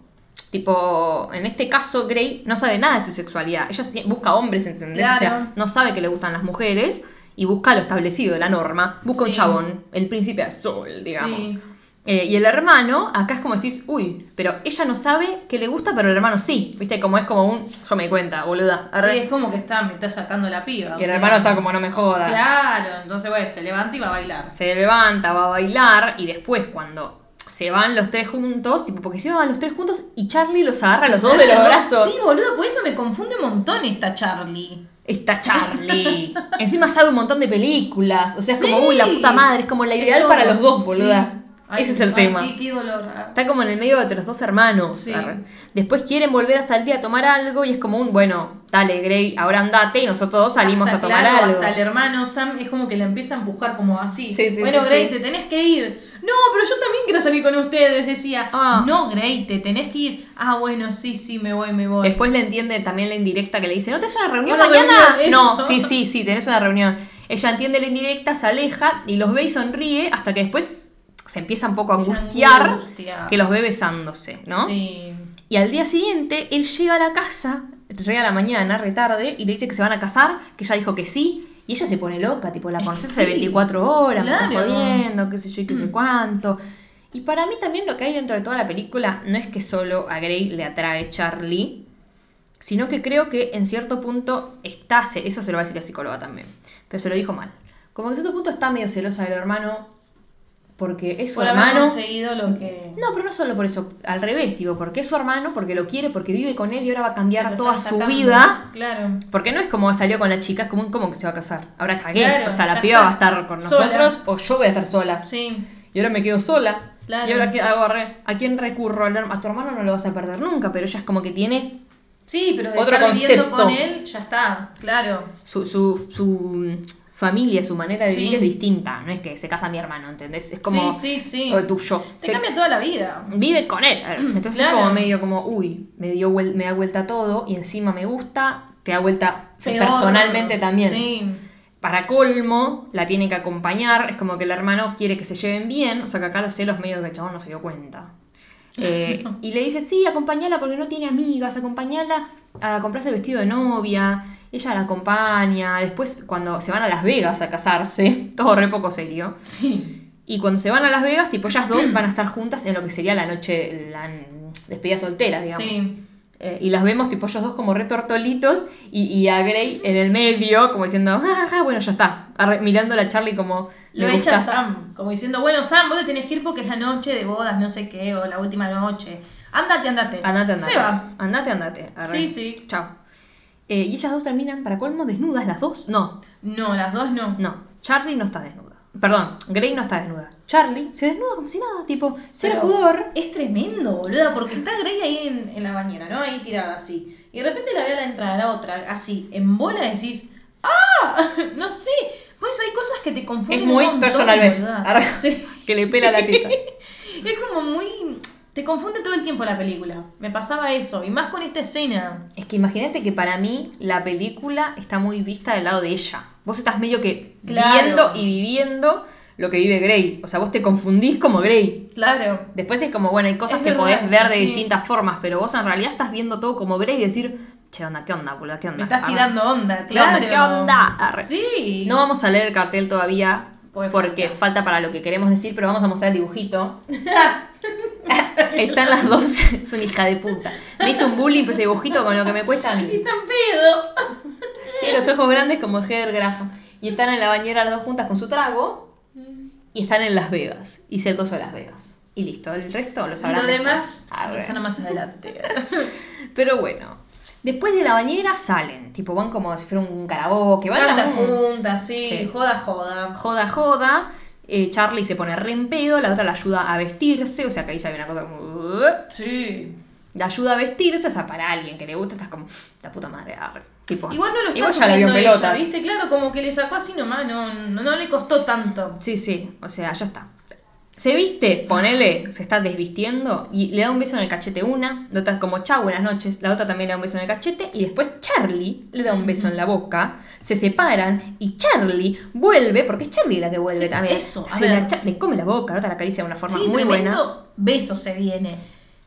Tipo, en este caso, Grey no sabe nada de su sexualidad. Ella busca hombres, ¿entendés? O sea, Claro. no sabe que le gustan las mujeres y busca lo establecido, la norma. Busca un chabón, el príncipe azul, digamos. Sí. Eh, y el hermano, acá es como decís, uy, pero ella no sabe que le gusta, pero el hermano sí. ¿Viste? Como es como un, yo me di cuenta, boluda. Arre. Sí, es como que está, me está sacando la piba. y el sea. hermano está como, no me joda. Claro, entonces, güey, se levanta y va a bailar. Se levanta, va a bailar y después cuando se van los tres juntos, tipo, porque se van los tres juntos y Charlie los agarra a los dos de los brazos. Sí, boludo, por eso me confunde un montón esta Charlie. Está Charlie. Encima sabe un montón de películas. O sea, es como, uy, la puta madre, es como la ideal para los dos, boluda. Sí. Ay, Ese es el ay, tema. Qué, qué dolor. Está como en el medio de los dos hermanos. Sí. Después quieren volver a salir a tomar algo y es como un, bueno, dale, Grey, ahora andate y nosotros dos salimos Hasta, a tomar claro, algo. Hasta el hermano Sam es como que la empieza a empujar como así. Sí, sí, bueno, sí, Grey, te tenés que ir. No, pero yo también quiero salir con ustedes, decía. Ah. No, Grey, te tenés que ir. Ah, bueno, sí, sí, me voy, me voy. Después le entiende también la indirecta que le dice, ¿no tenés una reunión mañana? reunión, no, sí, sí, sí, tenés una reunión. Ella entiende la indirecta, se aleja y los ve y sonríe hasta que después se empieza un poco a angustiar angustia. que los ve besándose, ¿no? Sí. Y al día siguiente, él llega a la casa, re a la mañana, re tarde, y le dice que se van a casar, que ella dijo que sí, y ella se pone loca, tipo, la conoces hace sí, 24 horas, me está. Mm. jodiendo, qué sé yo y qué sé cuánto. Y para mí también lo que hay dentro de toda la película no es que solo a Grey le atrae Charlie, sino que creo que en cierto punto está, eso se lo va a decir la psicóloga también, pero se lo dijo mal. Como que en cierto punto está medio celosa del hermano porque es su Por hermano. conseguido lo que. No, pero no solo por eso, al revés, digo, porque es su hermano, porque lo quiere, porque vive con él y ahora va a cambiar toda su sacando. vida. Claro. Porque no es como salió con la chica, es como un como que se va a casar. Ahora cagué. Claro, o sea, la piba va a estar con Sola. nosotros o yo voy a estar sola. Sí. Y ahora me quedo sola. Claro. Y ahora qué hago? ¿a quién recurro? A tu hermano no lo vas a perder nunca, pero ella es como que tiene Sí, pero de Otro estar viviendo concepto. con él, ya está, claro. su, su, su familia, su manera de Sí. vivir es distinta. No es que se casa mi hermano, ¿entendés? Es como sí, sí, sí. o el tuyo. Se Se- cambia toda la vida. vive con él. Entonces Claro. es como medio como, uy, me dio me da vuelta todo y encima me gusta, te da vuelta Peor. personalmente también. Sí. Para colmo, la tiene que acompañar, es como que el hermano quiere que se lleven bien, o sea que acá los celos medio que el chabón no se dio cuenta. Eh, y le dice, sí, acompañala porque no tiene amigas, acompañala a comprarse el vestido de novia, ella la acompaña, después cuando se van a Las Vegas a casarse, todo re poco serio, Sí. y cuando se van a Las Vegas, tipo, ellas dos van a estar juntas en lo que sería la noche, la despedida soltera, digamos. Sí. Eh, y las vemos, tipo, ellos dos como retortolitos y, y a Grey en el medio, como diciendo, ah, ah, bueno, ya está. Arre- mirando a Charlie como, Lo echa gusta. Sam, como diciendo, bueno, Sam, vos te tenés que ir porque es la noche de bodas, no sé qué, o la última noche. Ándate, ándate. Andate, andate. Se va. Andate, andate. Arre. Sí, sí. Chao. Eh, y ellas dos terminan, para colmo, desnudas las dos. No, No, las dos no. no. Charlie no está desnuda. Perdón, Grey no está desnuda. Charlie se desnuda como si nada, tipo, cero Pero pudor. Es tremendo, boluda, porque está Grey ahí en, en la bañera, ¿no? Ahí tirada así. Y de repente la ve a la entrada, la otra, así, en bola decís, ¡ah! No sé. Por eso hay cosas que te confunden. Es muy un montón, personal best. Sí. Que le pela la teta. Es como muy. Te confunde todo el tiempo la película. Me pasaba eso. Y más con esta escena. Es que imagínate que para mí la película está muy vista del lado de ella. Vos estás medio que Claro. viendo y viviendo lo que vive Grey. O sea, vos te confundís como Grey. Claro. Después es como, bueno, hay cosas Es que verdad podés ver de sí. distintas formas, pero vos en realidad estás viendo todo como Grey y decir, che, onda, ¿qué onda, boludo? ¿Qué onda? Me estás Arre. tirando onda, ¿Qué claro. ¿Qué onda? Arre. Sí. No vamos a leer el cartel todavía Puede porque faltar. falta para lo que queremos decir, pero vamos a mostrar el dibujito. Están las dos, es una hija de puta. Me hizo un bullying ese dibujito con lo que me cuesta a mí. Y tan pedo. Tiene los ojos grandes como el Heather Graham. Y están en la bañera las dos juntas con su trago. Y están en Las Vegas. Y se coso Las Vegas. Y listo. El resto lo sabrán. Lo demás, eso más adelante. Pero bueno. Después de la bañera salen, tipo van como si fuera un karaoke, van Cantan juntas, sí, Sí. joda, joda. joda, joda. Eh, Charlie se pone re en pedo, la otra la ayuda a vestirse, o sea que ahí ya hay una cosa como... Sí. La ayuda a vestirse, o sea, para alguien que le gusta, estás como, la puta madre, arre. Tipo, Igual no lo está sufriendo ella, pelotas. ¿viste? Claro, como que le sacó así nomás, no, no, no le costó tanto. Sí, sí, o sea, ya está. Se viste, ponele, se está desvistiendo y le da un beso en el cachete una, la otra es como chau, buenas noches, la otra también le da un beso en el cachete y después Charlie le da un beso en la boca, se separan y Charlie vuelve, porque es Charlie la que vuelve Sí, también. eso, a se la le come la boca, la otra la acaricia de una forma Sí, muy buena. beso se viene.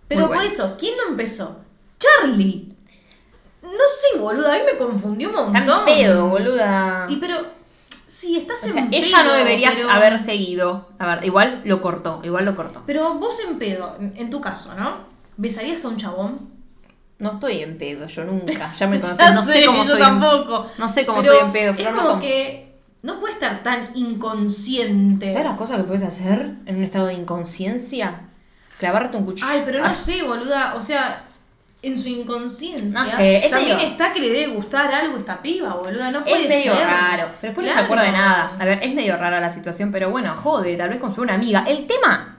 Pero por eso, ¿quién lo empezó? Charlie. No sé, boluda, a mí me confundió un montón. Tan pedo, boluda. Y pero, sí, estás O sea, en ella no pedo, debería pero- haber seguido. A ver, igual lo cortó, igual lo cortó. Pero vos en pedo, en, en tu caso, ¿no? ¿Besarías a un chabón? No estoy en pedo, yo nunca. Ya me conoces, no sé cómo yo soy. en- tampoco. No sé cómo Pero soy en pedo, Es pero no como tomo. que no puede estar tan inconsciente. ¿Sabes las cosas que puedes hacer en un estado de inconsciencia? Clavarte un cuchillo. Ay, pero no Ah, sé, boluda. O sea, en su inconsciencia. No sé, es también medio- está que le debe gustar algo esta piba, boluda. No puede Es medio ser. raro, pero después no se acuerda de nada. A ver, es medio rara la situación, pero bueno, jode, tal vez con una amiga. El tema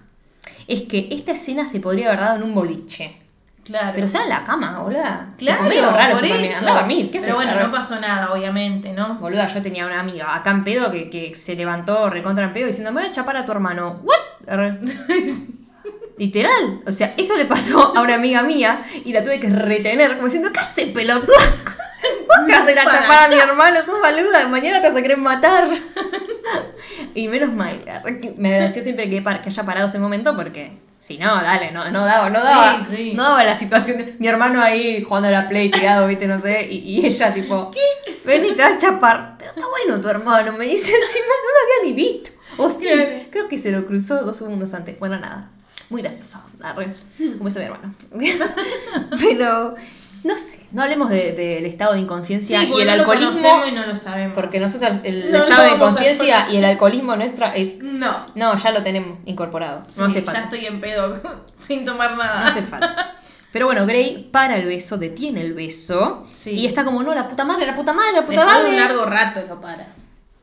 es que esta escena se podría haber dado en un boliche. Claro. Pero sea en la cama, boluda. claro, Tipo, medio raro por eso también. eso. Andá a dormir, ¿qué Pero bueno, no pasó nada, obviamente, ¿no? Boluda, yo tenía una amiga acá en pedo que, que se levantó recontra en pedo diciendo, me voy a chapar a tu hermano. ¿What? Literal. O sea, eso le pasó a una amiga mía y la tuve que retener, como diciendo, ¿qué hace pelotuda? ¿Vos te vas a ir a chapar a mi hermano? Sos baluda, mañana te vas a querer matar. y menos mal, me agradeció siempre que, haya parado ese momento porque... Si no, dale, no, no daba, no Sí, daba, sí. no daba la situación. de- mi hermano ahí jugando a la play tirado, viste, no sé, y, y ella tipo, ven y te vas a chapar. Está bueno tu hermano, me dice encima, no lo había ni visto. O Claro. creo que se lo cruzó dos segundos antes. Bueno, nada, muy gracioso. arre. Un beso de mi hermano. Pero, no sé, no hablemos de- del estado de inconsciencia y el lo alcoholismo. y no lo sabemos. Porque nosotros, el No estado de inconsciencia y el alcoholismo nuestro es. No. No, ya lo tenemos incorporado. Sí, no hace ya falta. estoy en pedo sin tomar nada. No hace falta. Pero bueno, Grey para el beso, detiene el beso. Sí. Y está como, no, la puta madre, la puta madre, la puta Después de madre. un largo rato lo para.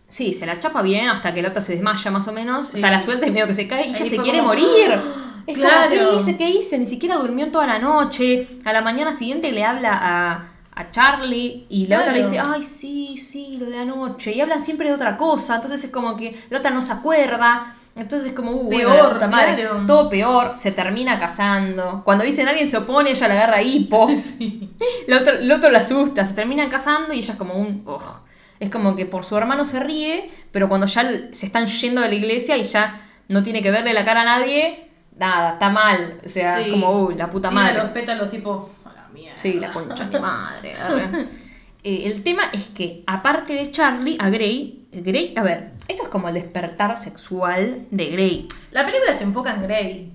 Sí, se la chapa bien hasta que la otra se desmaya más o menos. O sea, la suelta y medio que se cae y ella Ahí se quiere como, morir. Es Claro. como, ¿qué hice? ¿Qué hice? Ni siquiera durmió toda la noche. A la mañana siguiente le habla a, a Charlie y la otra le dice, ay, sí, sí, lo de anoche. Y hablan siempre de otra cosa. Entonces es como que la otra no se acuerda. Entonces es como, uh, Peor, la puta madre. claro. Todo peor, se termina casando. Cuando dicen alguien se opone, ella le agarra hipo. Sí. El otro, el otro la asusta, se terminan casando y ella es como un... ugh. Es como que por su hermano se ríe, pero cuando ya se están yendo de la iglesia y ya no tiene que verle la cara a nadie, nada, está mal. O sea, Sí. como, uy, la puta madre. los pétalos tipo, a la mierda. Sí, la concha de mi madre. Eh, el tema es que, aparte de Charlie, a Grey, Grey, a ver, esto es como el despertar sexual de Grey. La película se enfoca en Grey.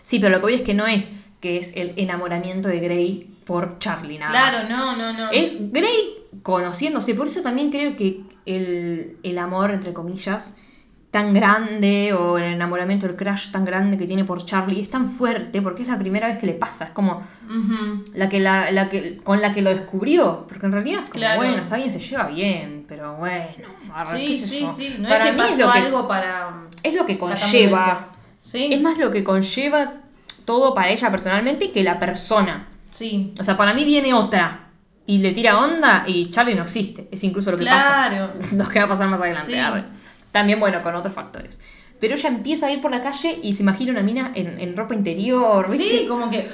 Sí, pero lo que voy es que no es que es el enamoramiento de Grey por Charlie, nada Claro, más. no, no, no. Es Grey conociéndose, por eso también creo que el, el amor, entre comillas, tan grande, o el enamoramiento, el crush tan grande que tiene por Charlie, es tan fuerte, porque es la primera vez que le pasa, es como la que la, la que con la que lo descubrió, porque en realidad es como, Claro. bueno, está bien, se lleva bien, pero bueno, arre, Sí, sí, sí. No Para es que mí es lo que, algo para. es lo que conlleva. Sí. es más lo que conlleva todo para ella personalmente que la persona. Sí. O sea, para mí viene otra y le tira onda y Charlie no existe. Es incluso lo que Claro. pasa. Lo que va a pasar más adelante. Sí. También, bueno, con otros factores. Pero ella empieza a ir por la calle y se imagina una mina en, en ropa interior, ¿viste? Sí, como que.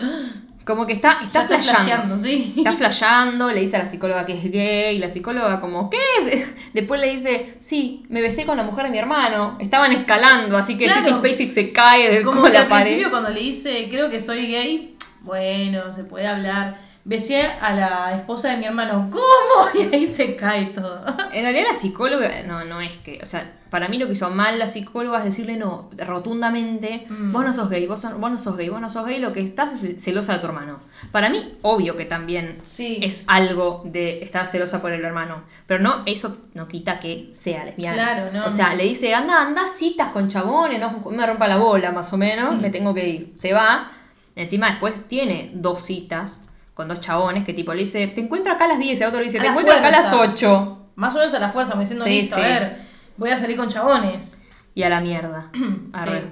Como que está, está está flasheando. flasheando, sí. Está flasheando, le dice a la psicóloga que es gay, y la psicóloga como, ¿qué es? Después le dice, sí, me besé con la mujer de mi hermano. Estaban escalando, así que Claro. Sissy Spacek se cae de Como que la al pared. principio cuando le dice, creo que soy gay, bueno, se puede hablar. Besé a la esposa de mi hermano, ¿cómo? Y ahí se cae todo. En realidad la psicóloga, no, no es que, o sea, para mí lo que hizo mal la psicóloga es decirle no, rotundamente, Mm. vos no sos gay, vos, son- vos no sos gay, vos no sos gay, lo que estás es celosa de tu hermano. Para mí, obvio que también Sí. es algo de estar celosa por el hermano, pero no, eso no quita que sea lesbiana. Claro, no. O sea, le dice, anda, anda citas con chabones, no me rompa la bola más o menos, me tengo que ir. Se va, encima después tiene dos citas con dos chabones que tipo le dice, te encuentro acá a las 10, y otro le dice, A te encuentro acá a las fuerza. 8. Más o menos a la fuerza, me diciendo, Sí, listo, sí. a ver, voy a salir con chabones. Y a la mierda. Arre, Sí.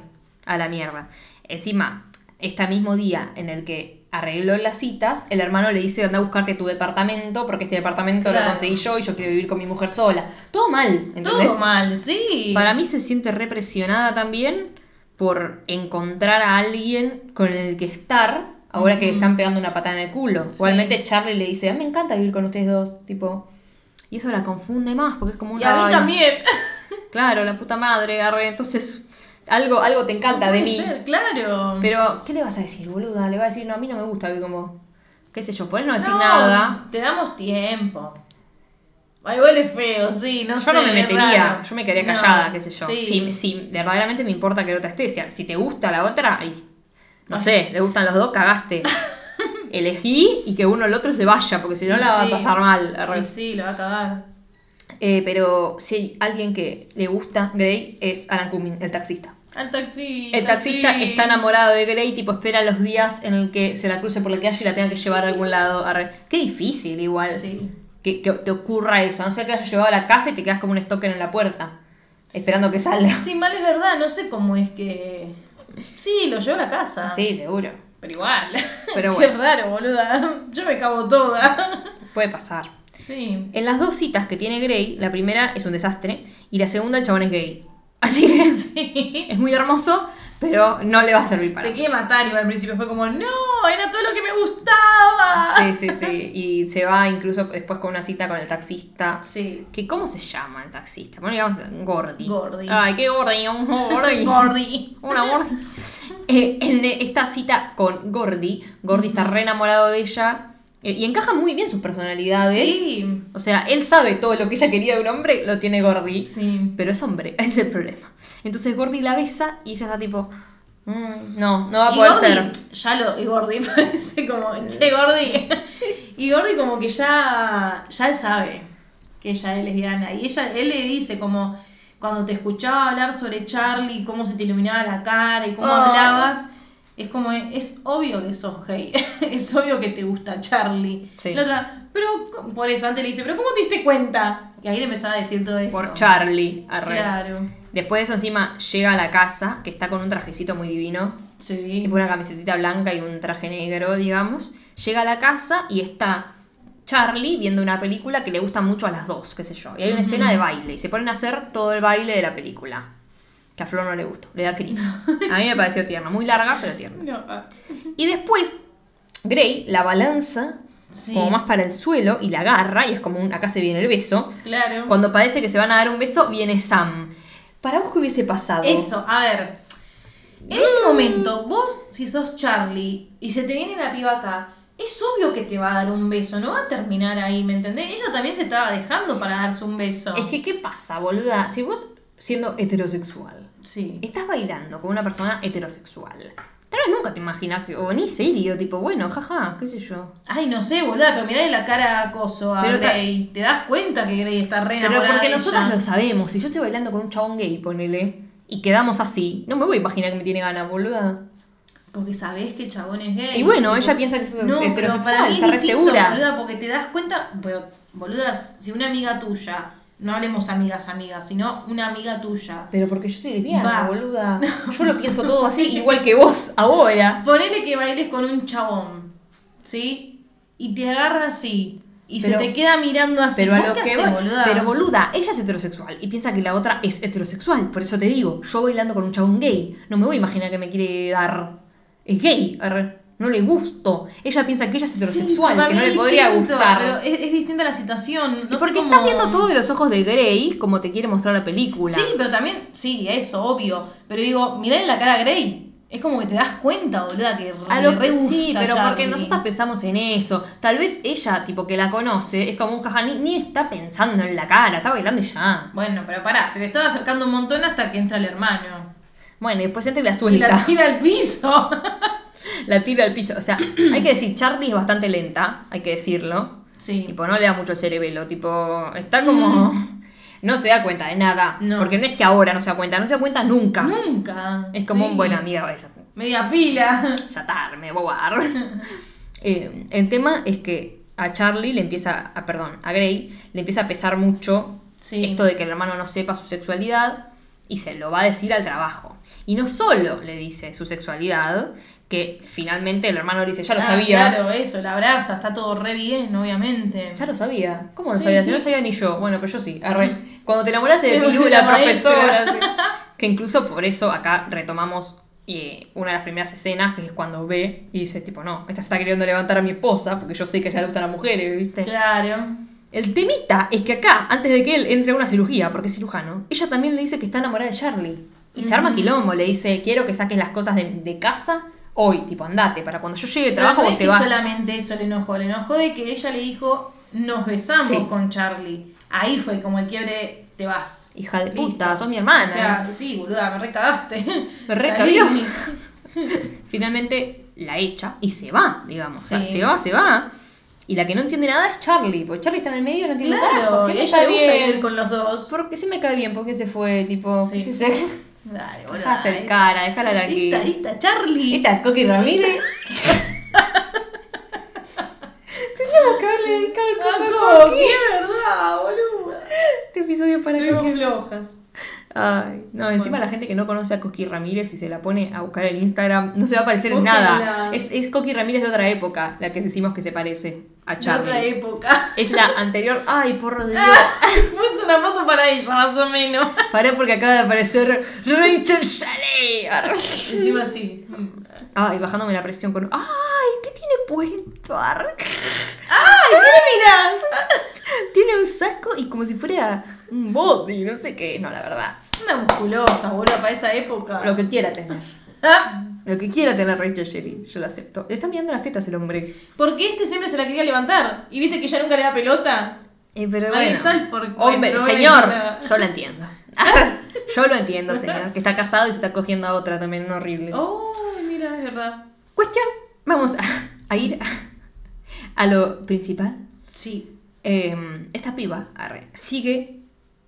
A la mierda. Encima, este mismo día en el que arregló las citas, el hermano le dice, anda a buscarte a tu departamento, porque este departamento lo conseguí yo y yo quiero vivir con mi mujer sola. Todo mal, ¿entendés? Todo mal, sí. Para mí se siente represionada también por encontrar a alguien con el que estar ahora que le están pegando una patada en el culo. Sí. Igualmente Charlie le dice, a mí me encanta vivir con ustedes dos, tipo... Y eso la confunde más porque es como una... Y a mí "Ay, también. Claro, la puta madre, arre. Entonces, algo, algo te encanta de mí. ser, claro. Pero, ¿qué le vas a decir, boluda? Le va a decir, no, a mí no me gusta vivir como... ¿Qué sé yo? Podés no decir No, nada. Te damos tiempo. Ay, huele feo, sí, no yo sé. no me metería, raro. yo me quedaría No, callada, qué sé yo. Sí. Si, si verdaderamente me importa que la otra esté, si, si te gusta la otra, ay, no sé, le gustan los dos, cagaste. Elegí y que uno al otro se vaya, porque si no la va a pasar mal. Ay, sí, lo va a cagar. Eh, pero si hay alguien que le gusta Grey es Alan Cumming, el taxista. Al taxi. El taxista está enamorado de Grey, tipo espera los días en el que se la cruce por la calle y la tenga que llevar a algún lado. Arre. Qué difícil igual Sí. que, que te ocurra eso, a no ser que hayas llegado a la casa y te quedas como un stalker en la puerta, esperando que salga. Sí, mal es verdad, no sé cómo es que. Sí, lo llevo a la casa. Sí, seguro. Pero igual. Pero Qué bueno. raro, boluda. Yo me cago toda. Puede pasar. Sí. En las dos citas que tiene Grey, la primera es un desastre y la segunda el chabón es gay. Así que Sí. es muy hermoso, pero no le va a servir para Se quiere matar igual al principio. Fue como, no, era todo lo que me gustaba. Sí, sí, sí. Y se va incluso después con una cita con el taxista. Sí. Que, ¿Cómo se llama el taxista? Bueno, digamos Gordy. Gordy. Ay, qué Gordy, un Gordy. Gordy. Un amor. Eh, en esta cita con Gordy, Gordy está re enamorado de ella y encaja muy bien sus personalidades. Sí. O sea, él sabe todo lo que ella quería de un hombre, lo tiene Gordy. Sí. Pero es hombre, ese es el problema. Entonces Gordy la besa y ella está tipo, "Mm, no, no va a Y poder Gordy, ser. Ya lo. Y Gordy parece como. Che, Gordy. Y Gordy como que ya. Ya él sabe que ella es lesbiana. Y ella, él le dice como. Cuando te escuchaba hablar sobre Charlie, cómo se te iluminaba la cara y cómo Oh. hablabas. Es como, es obvio que sos gay. es obvio que te gusta Charlie. Sí. La otra, pero por eso antes le dice, pero ¿cómo te diste cuenta? Y ahí le empezaba a decir todo eso. Por Charlie. arre. Claro. Después de eso encima llega a la casa, que está con un trajecito muy divino. Sí. tipo una camisetita blanca y un traje negro, digamos. Llega a la casa y está Charlie viendo una película que le gusta mucho a las dos, qué sé yo. Y hay una escena de baile y se ponen a hacer todo el baile de la película. Que a Flor no le gustó, le da cringe. A mí me pareció tierna, muy larga, pero tierna. No, ah. Y después, Grey la balanza Sí. como más para el suelo y la agarra y es como un, acá se viene el beso. Claro. Cuando parece que se van a dar un beso, viene Sam. ¿Para vos qué hubiese pasado? Eso, a ver. En ese momento, vos, si sos Charlie y se te viene la piba acá, es obvio que te va a dar un beso, no va a terminar ahí, ¿me entendés? Ella también se estaba dejando para darse un beso. Es que, ¿qué pasa, boluda? Si vos, siendo heterosexual, Sí. estás bailando con una persona heterosexual, tal vez nunca te imaginas que, o ni serio, tipo, bueno, jaja, qué sé yo. Ay, no sé, boluda, pero mirá la cara de acoso a Pero Grey. Te das cuenta que Grey está re Pero porque nosotras lo sabemos, si yo estoy bailando con un chabón gay, ponele, y quedamos así, no me voy a imaginar que me tiene ganas, boluda. Porque sabés que el chabón es gay. Y bueno, Tipo, ella piensa que es No, pero heterosexual, para mí está es re distinto, segura. Boluda, porque te das cuenta, pero, boluda, si una amiga tuya, no hablemos amigas, amigas, sino una amiga tuya, Pero porque yo soy lesbiana, Va. boluda. Yo lo pienso todo así, igual que vos, ahora. ponele que bailes con un chabón, ¿sí? Y te agarra así, y Pero- se te queda mirando así. Pero a ¿Vos lo qué que boluda? Pero boluda, ella es heterosexual y piensa que la otra es heterosexual. Por eso te digo, yo bailando con un chabón gay, no me voy a imaginar que me quiere dar. Es gay, no le gusto. Ella piensa que ella es heterosexual, Sí, que no le podría distinto, gustar. Pero es, es distinta la situación. No Y porque cómo- estás viendo todo de los ojos de Grey, como te quiere mostrar la película. Sí, pero también, sí, eso, obvio. Pero digo, mirá en la cara a Grey. Es como que te das cuenta, boluda, que A le lo que sí, pero porque nosotras pensamos en eso. Tal vez ella, tipo, que la conoce, es como un jaja, ni, ni está pensando en la cara, está bailando y ya. Bueno, pero pará, se le estaba acercando un montón hasta que entra el hermano. Bueno, y después entra y la Y suelta. la tira al piso. la tira al piso. O sea, hay que decir, Charlie es bastante lenta, hay que decirlo. Sí. Tipo, no le da mucho cerebelo, tipo, está como... No se da cuenta de nada. No. Porque no es que ahora no se da cuenta, no se da cuenta nunca. Nunca. Es como Sí. un, bueno, amiga, vaya, Media pila. ya tarde, me voy a dar. Eh, el tema es que a Charlie le empieza, a, perdón, a Gray le empieza a pesar mucho Sí. esto de que el hermano no sepa su sexualidad y se lo va a decir al trabajo. Y no solo le dice su sexualidad, que finalmente el hermano le dice, ya lo Ah, sabía. Claro, eso, la abraza, está todo re bien, obviamente. Ya lo sabía. ¿Cómo lo Sí, sabía? Si sí. no lo sabía ni yo. Bueno, pero yo sí. Arre. Cuando te enamoraste de Piru, la profesora. Que incluso por eso acá retomamos eh, una de las primeras escenas, que es cuando ve y dice, tipo, no, esta se está queriendo levantar a mi esposa, porque yo sé que a ella le gustan las mujeres, ¿viste? Claro. El temita es que acá, antes de que él entre a una cirugía, porque es cirujano, ella también le dice que está enamorada de Charlie. Y se arma quilombo, le dice, quiero que saques las cosas de, de casa hoy, tipo, andate, para cuando yo llegue de trabajo no vos es te que vas. solamente eso le enojó, le enojó de que ella le dijo, nos besamos Sí. con Charlie. Ahí fue como el quiebre, te vas. Hija de Listo. puta, sos mi hermana. O sea, sí, boluda, me recagaste. Me recabió. Finalmente la echa y se va, digamos. O sea, Sí. se va, se va. Y la que no entiende nada es Charlie, porque Charlie está en el medio y no entiende Claro, carajo. Sí ella le gusta vivir con los dos. Porque sí me cae bien, porque se fue, tipo. Sí. qué Dale, Deja boluda. hacer cara, déjala tranquila. Esta, esta, Charlie. Esta Coqui Ramírez. Teníamos que haberle dedicado el coso a Coqui. qué verdad, boluda. Este episodio para Estuvimos flojas. Ay, no, encima Bueno. la gente que no conoce a Coqui Ramírez y se la pone a buscar en Instagram, no se va a parecer en nada. Es, es Coqui Ramírez de otra época, la que decimos que se parece a De Charlie. otra época. Es la anterior. Ay, por Dios. Puse una foto para ella, más o menos. Paré porque acaba de aparecer Rachel Shelley. Encima sí. Ay, bajándome la presión con. Ay, ¿qué tiene puesto? ¡Ay, qué le miras! Tiene un saco y como si fuera un body, no sé qué. No, la verdad. Una musculosa, boludo, para esa época. Lo que quiera tener. Ah, Lo que quiera tener Rachel Shelley, yo lo acepto. Le están mirando las tetas el hombre. Porque este siempre se la quería levantar. ¿Y viste que ella nunca le da pelota? Eh, pero Ahí bueno. está el Hombre, no señor, yo lo entiendo. yo lo entiendo, señor. Que está casado y se está cogiendo a otra también, un horrible. Oh, mira, es verdad. Cuestión, vamos a, a ir a, a lo principal. Sí. Eh, esta piba arre, sigue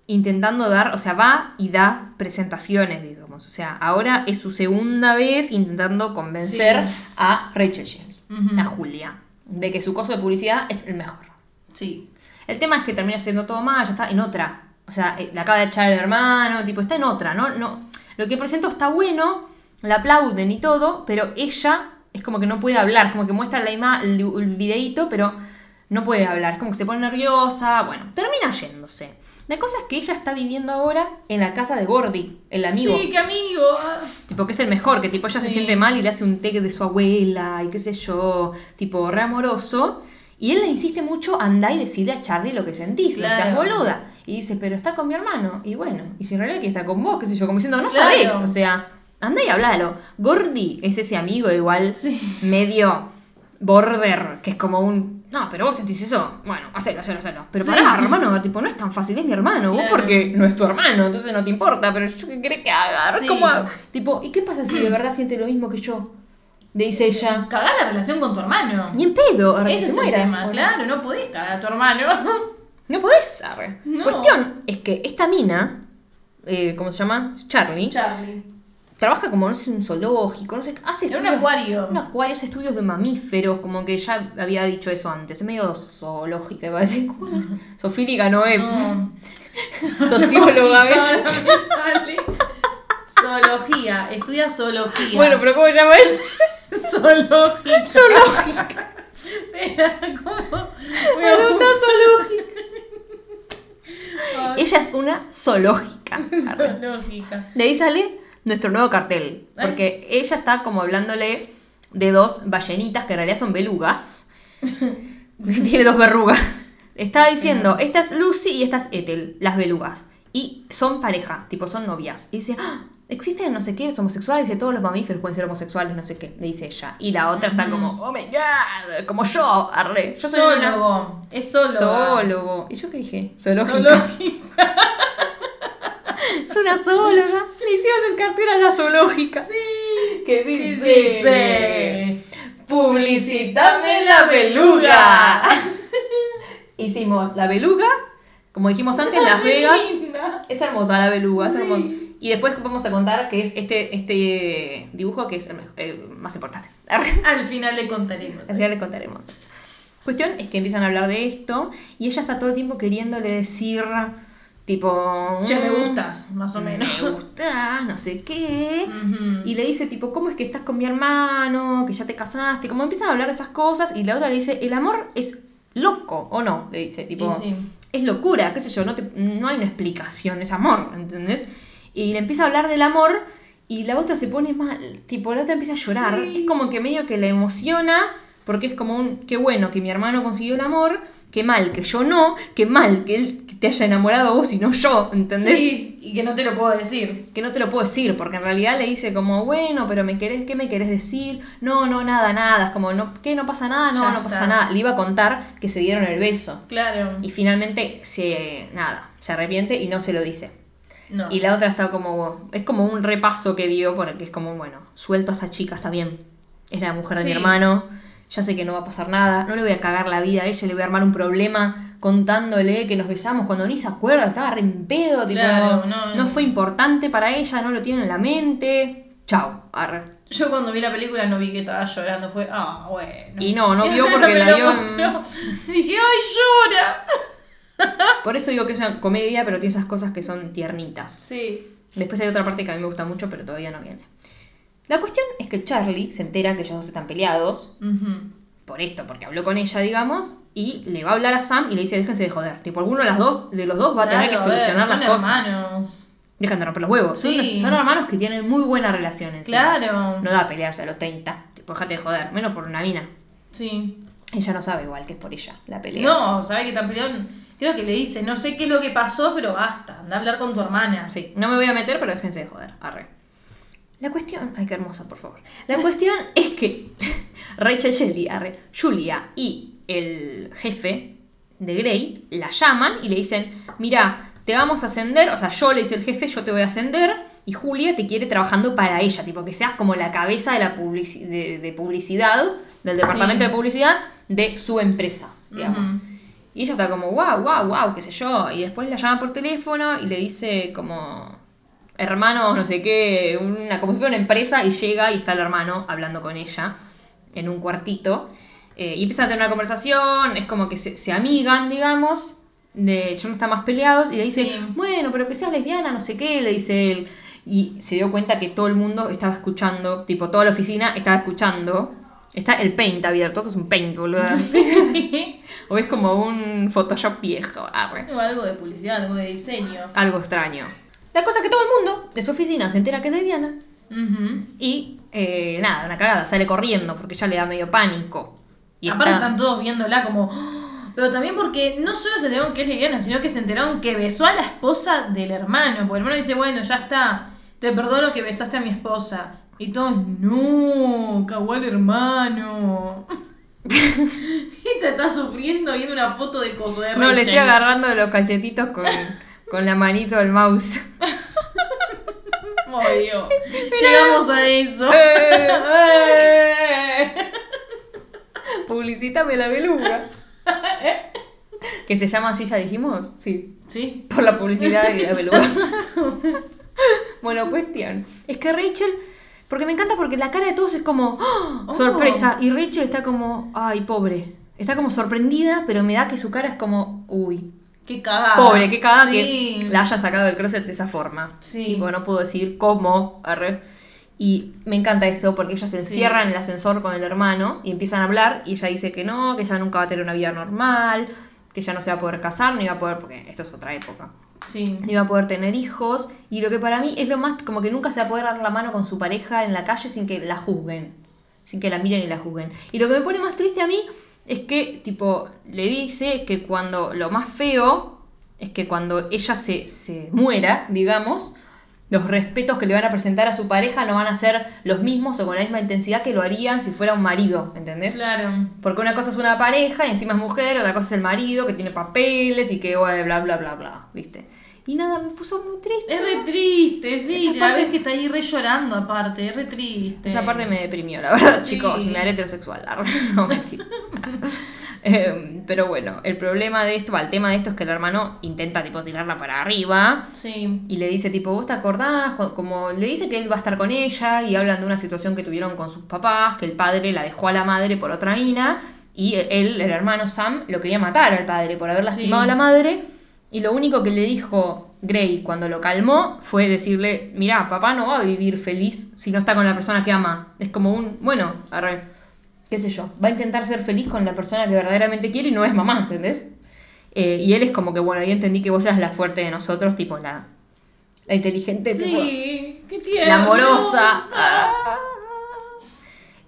intentando dar, o sea, va y da presentaciones, digamos. O sea, ahora es su segunda vez intentando convencer Sí. a Rachel Shelley, a Julia, de que su coso de publicidad es el mejor. Sí. El tema es que termina siendo todo mal, ya está en otra. O sea, eh, la acaba de echar el hermano, tipo, está en otra, ¿no? no Lo que presentó está bueno, la aplauden y todo, pero ella es como que no puede hablar, como que muestra la ima el, el videíto, pero no puede hablar, como que se pone nerviosa, bueno, termina yéndose. La cosa es que ella está viviendo ahora en la casa de Gordy, el amigo. Sí, qué amigo. Ah. Tipo, que es el mejor, que tipo ella se siente mal y le hace un té de su abuela y qué sé yo, tipo re amoroso. Y él le insiste mucho, anda y decirle a Charlie lo que sentís, no seas Claro. boluda. Y dice, pero está con mi hermano. Y bueno, y si en realidad que está con vos, qué sé yo, como diciendo, no Claro. sabés, o sea, anda y hablalo. Gordy es ese amigo igual, Sí. medio border, que es como un, no, pero vos sentís eso, bueno, hacelo, hacelo, hacelo. Pero Sí. pará, hermano, tipo, no es tan fácil, es mi hermano, vos Claro. porque no es tu hermano, entonces no te importa, pero yo qué querés que haga, Sí. ¿Cómo hago? Tipo, ¿y qué pasa si de verdad siente lo mismo que yo? Le dice ella. Cagar la relación con tu hermano. Ni en pedo, que Ese se es el tema, claro, no podés cagar a tu hermano. No podés, arre. No. Cuestión es que esta mina, eh, ¿cómo se llama? Charlie, Charlie. Trabaja como, no sé, un zoológico, no sé, hace En un estudios- acuario. Un acuario, hace estudios de mamíferos, como que ya había dicho eso antes. Es medio zoológica, iba a decir. Sofílica no es. No. Socióloga, ¿ves? No me sale. Zoología, estudia zoología. Bueno, pero ¿cómo se llama ella? zoológica. Zoológica. Espera, ¿cómo? A gusta zoológica. Ella es una zoológica. Zoológica. De ahí sale nuestro nuevo cartel. Ay. Porque ella está como hablándole de dos ballenitas que en realidad son belugas. Tiene dos verrugas. Está diciendo, esta es Lucy y esta es Ethel, las belugas. Y son pareja, tipo son novias. Y dice, "Ah, existen no sé qué, los homosexuales, y todos los mamíferos pueden ser homosexuales, no sé qué, le dice ella. Y la otra está como, oh my god, como yo, arre. Yo soy una- Zoólogo. Es zoólogo. Zoólogo. ¿Y yo qué dije? Zoológica. Zoológica. Una zoóloga. Le hicimos el cartel a la zoológica. Sí. ¿Qué dice? Publicítame la beluga. Hicimos la beluga, como dijimos antes, en Las Vegas. Linda. Es hermosa la beluga, es Sí. hermosa. Y después vamos a contar que es este, este dibujo que es el, mej- el más importante. Al final le contaremos. Al final les contaremos. Cuestión es que empiezan a hablar de esto y ella está todo el tiempo queriéndole decir, tipo... Che, me "Mm, gustas, más o menos. Me gustas, no sé qué. Y le dice, tipo, ¿cómo es que estás con mi hermano? Que ya te casaste. Como empiezan a hablar de esas cosas. Y la otra le dice, el amor es loco, ¿o no? Le dice, tipo, sí. es locura, qué sé yo, no, te- no hay una explicación, es amor, ¿entendés? Y le empieza a hablar del amor y la otra se pone mal, tipo, la otra empieza a llorar. Sí. Es como que medio que la emociona, porque es como un, qué bueno que mi hermano consiguió el amor, qué mal que yo no, qué mal que él te haya enamorado vos y no yo, ¿entendés? Sí, y que no te lo puedo decir. que no te lo puedo decir, porque en realidad le dice como, bueno, pero me querés, ¿qué me querés decir? No, no, nada, nada. Es como, no, ¿qué? ¿No pasa nada? No, Ya no está. pasa nada. Le iba a contar que se dieron el beso. Claro. Y finalmente se, nada, se arrepiente y no se lo dice. No. Y la otra está como, es como un repaso que dio, porque es como, bueno, suelto a esta chica, está bien. Es la mujer de mi hermano, ya sé que no va a pasar nada, no le voy a cagar la vida a ella, le voy a armar un problema contándole que nos besamos cuando ni se acuerda, estaba re en pedo, tipo, Claro, no, no, no. fue importante para ella, no lo tiene en la mente. Chao, arre. Yo cuando vi la película no vi que estaba llorando, fue, ah, bueno. Y no, no vio porque la vio en-. Dije, ay, llora. Por eso digo que es una comedia, pero tiene esas cosas que son tiernitas. Sí. Después hay otra parte que a mí me gusta mucho, pero todavía no viene. La cuestión es que Charlie se entera que ellos dos están peleados por esto, porque habló con ella, digamos, y le va a hablar a Sam y le dice, déjense de joder. Tipo, alguno de, las dos, de los dos va a tener que a ver, solucionar son las cosas. hermanos. Dejan de romper los huevos. Son, Sí. son hermanos que tienen muy buena relación encima. Claro. No da a pelearse a los 30. Tipo, déjate de joder. Menos por una mina. Sí. Ella no sabe igual que es por ella la pelea. No, ¿sabes que tan peleado? Creo que le dice, no sé qué es lo que pasó, pero basta, anda a hablar con tu hermana. Sí, no me voy a meter, pero déjense de joder. Arre. La cuestión. Ay, qué hermosa, por favor. La cuestión es que Rachel Shelley, arre, Julia y el jefe de Grey la llaman y le dicen: Mira, te vamos a ascender. O sea, yo le dice el jefe, yo te voy a ascender. Y Julia te quiere trabajando para ella, tipo que seas como la cabeza de la publici- de, de publicidad, del departamento Sí. de publicidad de su empresa, digamos. Y ella está como, wow, wow, wow, qué sé yo. Y después la llama por teléfono y le dice como, hermano, no sé qué, una, como si fuera una empresa y llega y está el hermano hablando con ella en un cuartito. Eh, y empiezan a tener una conversación, es como que se, se amigan, digamos, de ya no están más peleados. Y le dice, Sí. bueno, pero que seas lesbiana, no sé qué, le dice él. Y se dio cuenta que todo el mundo estaba escuchando, tipo, toda la oficina estaba escuchando. Está el paint abierto, esto es un paint, boludo. O es como un Photoshop viejo, arre. O algo de publicidad, algo de diseño. Algo extraño. La cosa es que todo el mundo de su oficina se entera que es lesbiana Ujú. y eh, nada, una cagada, sale corriendo porque ya le da medio pánico. Y Aparte está- están todos viéndola como... "Oh", Pero también porque no solo se enteraron que es lesbiana, sino que se enteraron que besó a la esposa del hermano. Porque el hermano dice, bueno, ya está, te perdono que besaste a mi esposa. Y todos, no, cagó al hermano. y te está sufriendo viendo una foto de coso de No, le estoy agarrando de los cachetitos con, con la manito del mouse. Odio. Llegamos a eso. Eh. Publicítame la beluga. que se llama así, ya dijimos. Sí, sí. por la publicidad de la beluga. bueno, cuestión. Es que Rachel. Porque me encanta porque la cara de todos es como. ¡oh! Oh. Sorpresa. Y Rachel está como. Ay, pobre. Está como sorprendida, pero me da que su cara es como. Uy. Qué cagada. Pobre, qué cagada Sí. que la haya sacado del closet de esa forma. Sí. Tipo, no puedo decir cómo. arre. Y me encanta esto porque ella se Sí. encierra en el ascensor con el hermano y empiezan a hablar y ella dice que no, que ella nunca va a tener una vida normal, que ella no se va a poder casar, ni va a poder, porque esto es otra época, Sí. ni va a poder tener hijos. Y lo que para mí es lo más, como que nunca se va a poder dar la mano con su pareja en la calle sin que la juzguen, sin que la miren y la juzguen. Y lo que me pone más triste a mí es que, tipo, le dice que cuando lo más feo es que cuando ella se, se muera, digamos, los respetos que le van a presentar a su pareja no van a ser los mismos o con la misma intensidad que lo harían si fuera un marido, ¿entendés? Claro. Porque una cosa es una pareja y encima es mujer, otra cosa es el marido que tiene papeles y que bla, bla, bla, bla, ¿viste? Y nada, me puso muy triste. Es re triste, sí. Esa la parte- vez que está ahí re llorando aparte, es re triste. Esa parte me deprimió, la verdad, Sí. chicos. Me haré heterosexual. No, mentira. Eh, pero bueno, el problema de esto, va, el tema de esto es que el hermano intenta tipo tirarla para arriba Sí. y le dice tipo, ¿vos te acordás? Como le dice que él va a estar con ella y hablan de una situación que tuvieron con sus papás, que el padre la dejó a la madre por otra mina y él, el hermano Sam, lo quería matar al padre por haber Sí. lastimado a la madre y lo único que le dijo Gray cuando lo calmó fue decirle, mirá, papá no va a vivir feliz si no está con la persona que ama. Es como un, bueno, arre, qué sé yo, va a intentar ser feliz con la persona que verdaderamente quiere y no es mamá, ¿entendés? Eh, y él es como que, bueno, ahí entendí que vos eras la fuerte de nosotros, tipo la, la inteligente, tipo, Sí, qué tierno. la amorosa. Ah.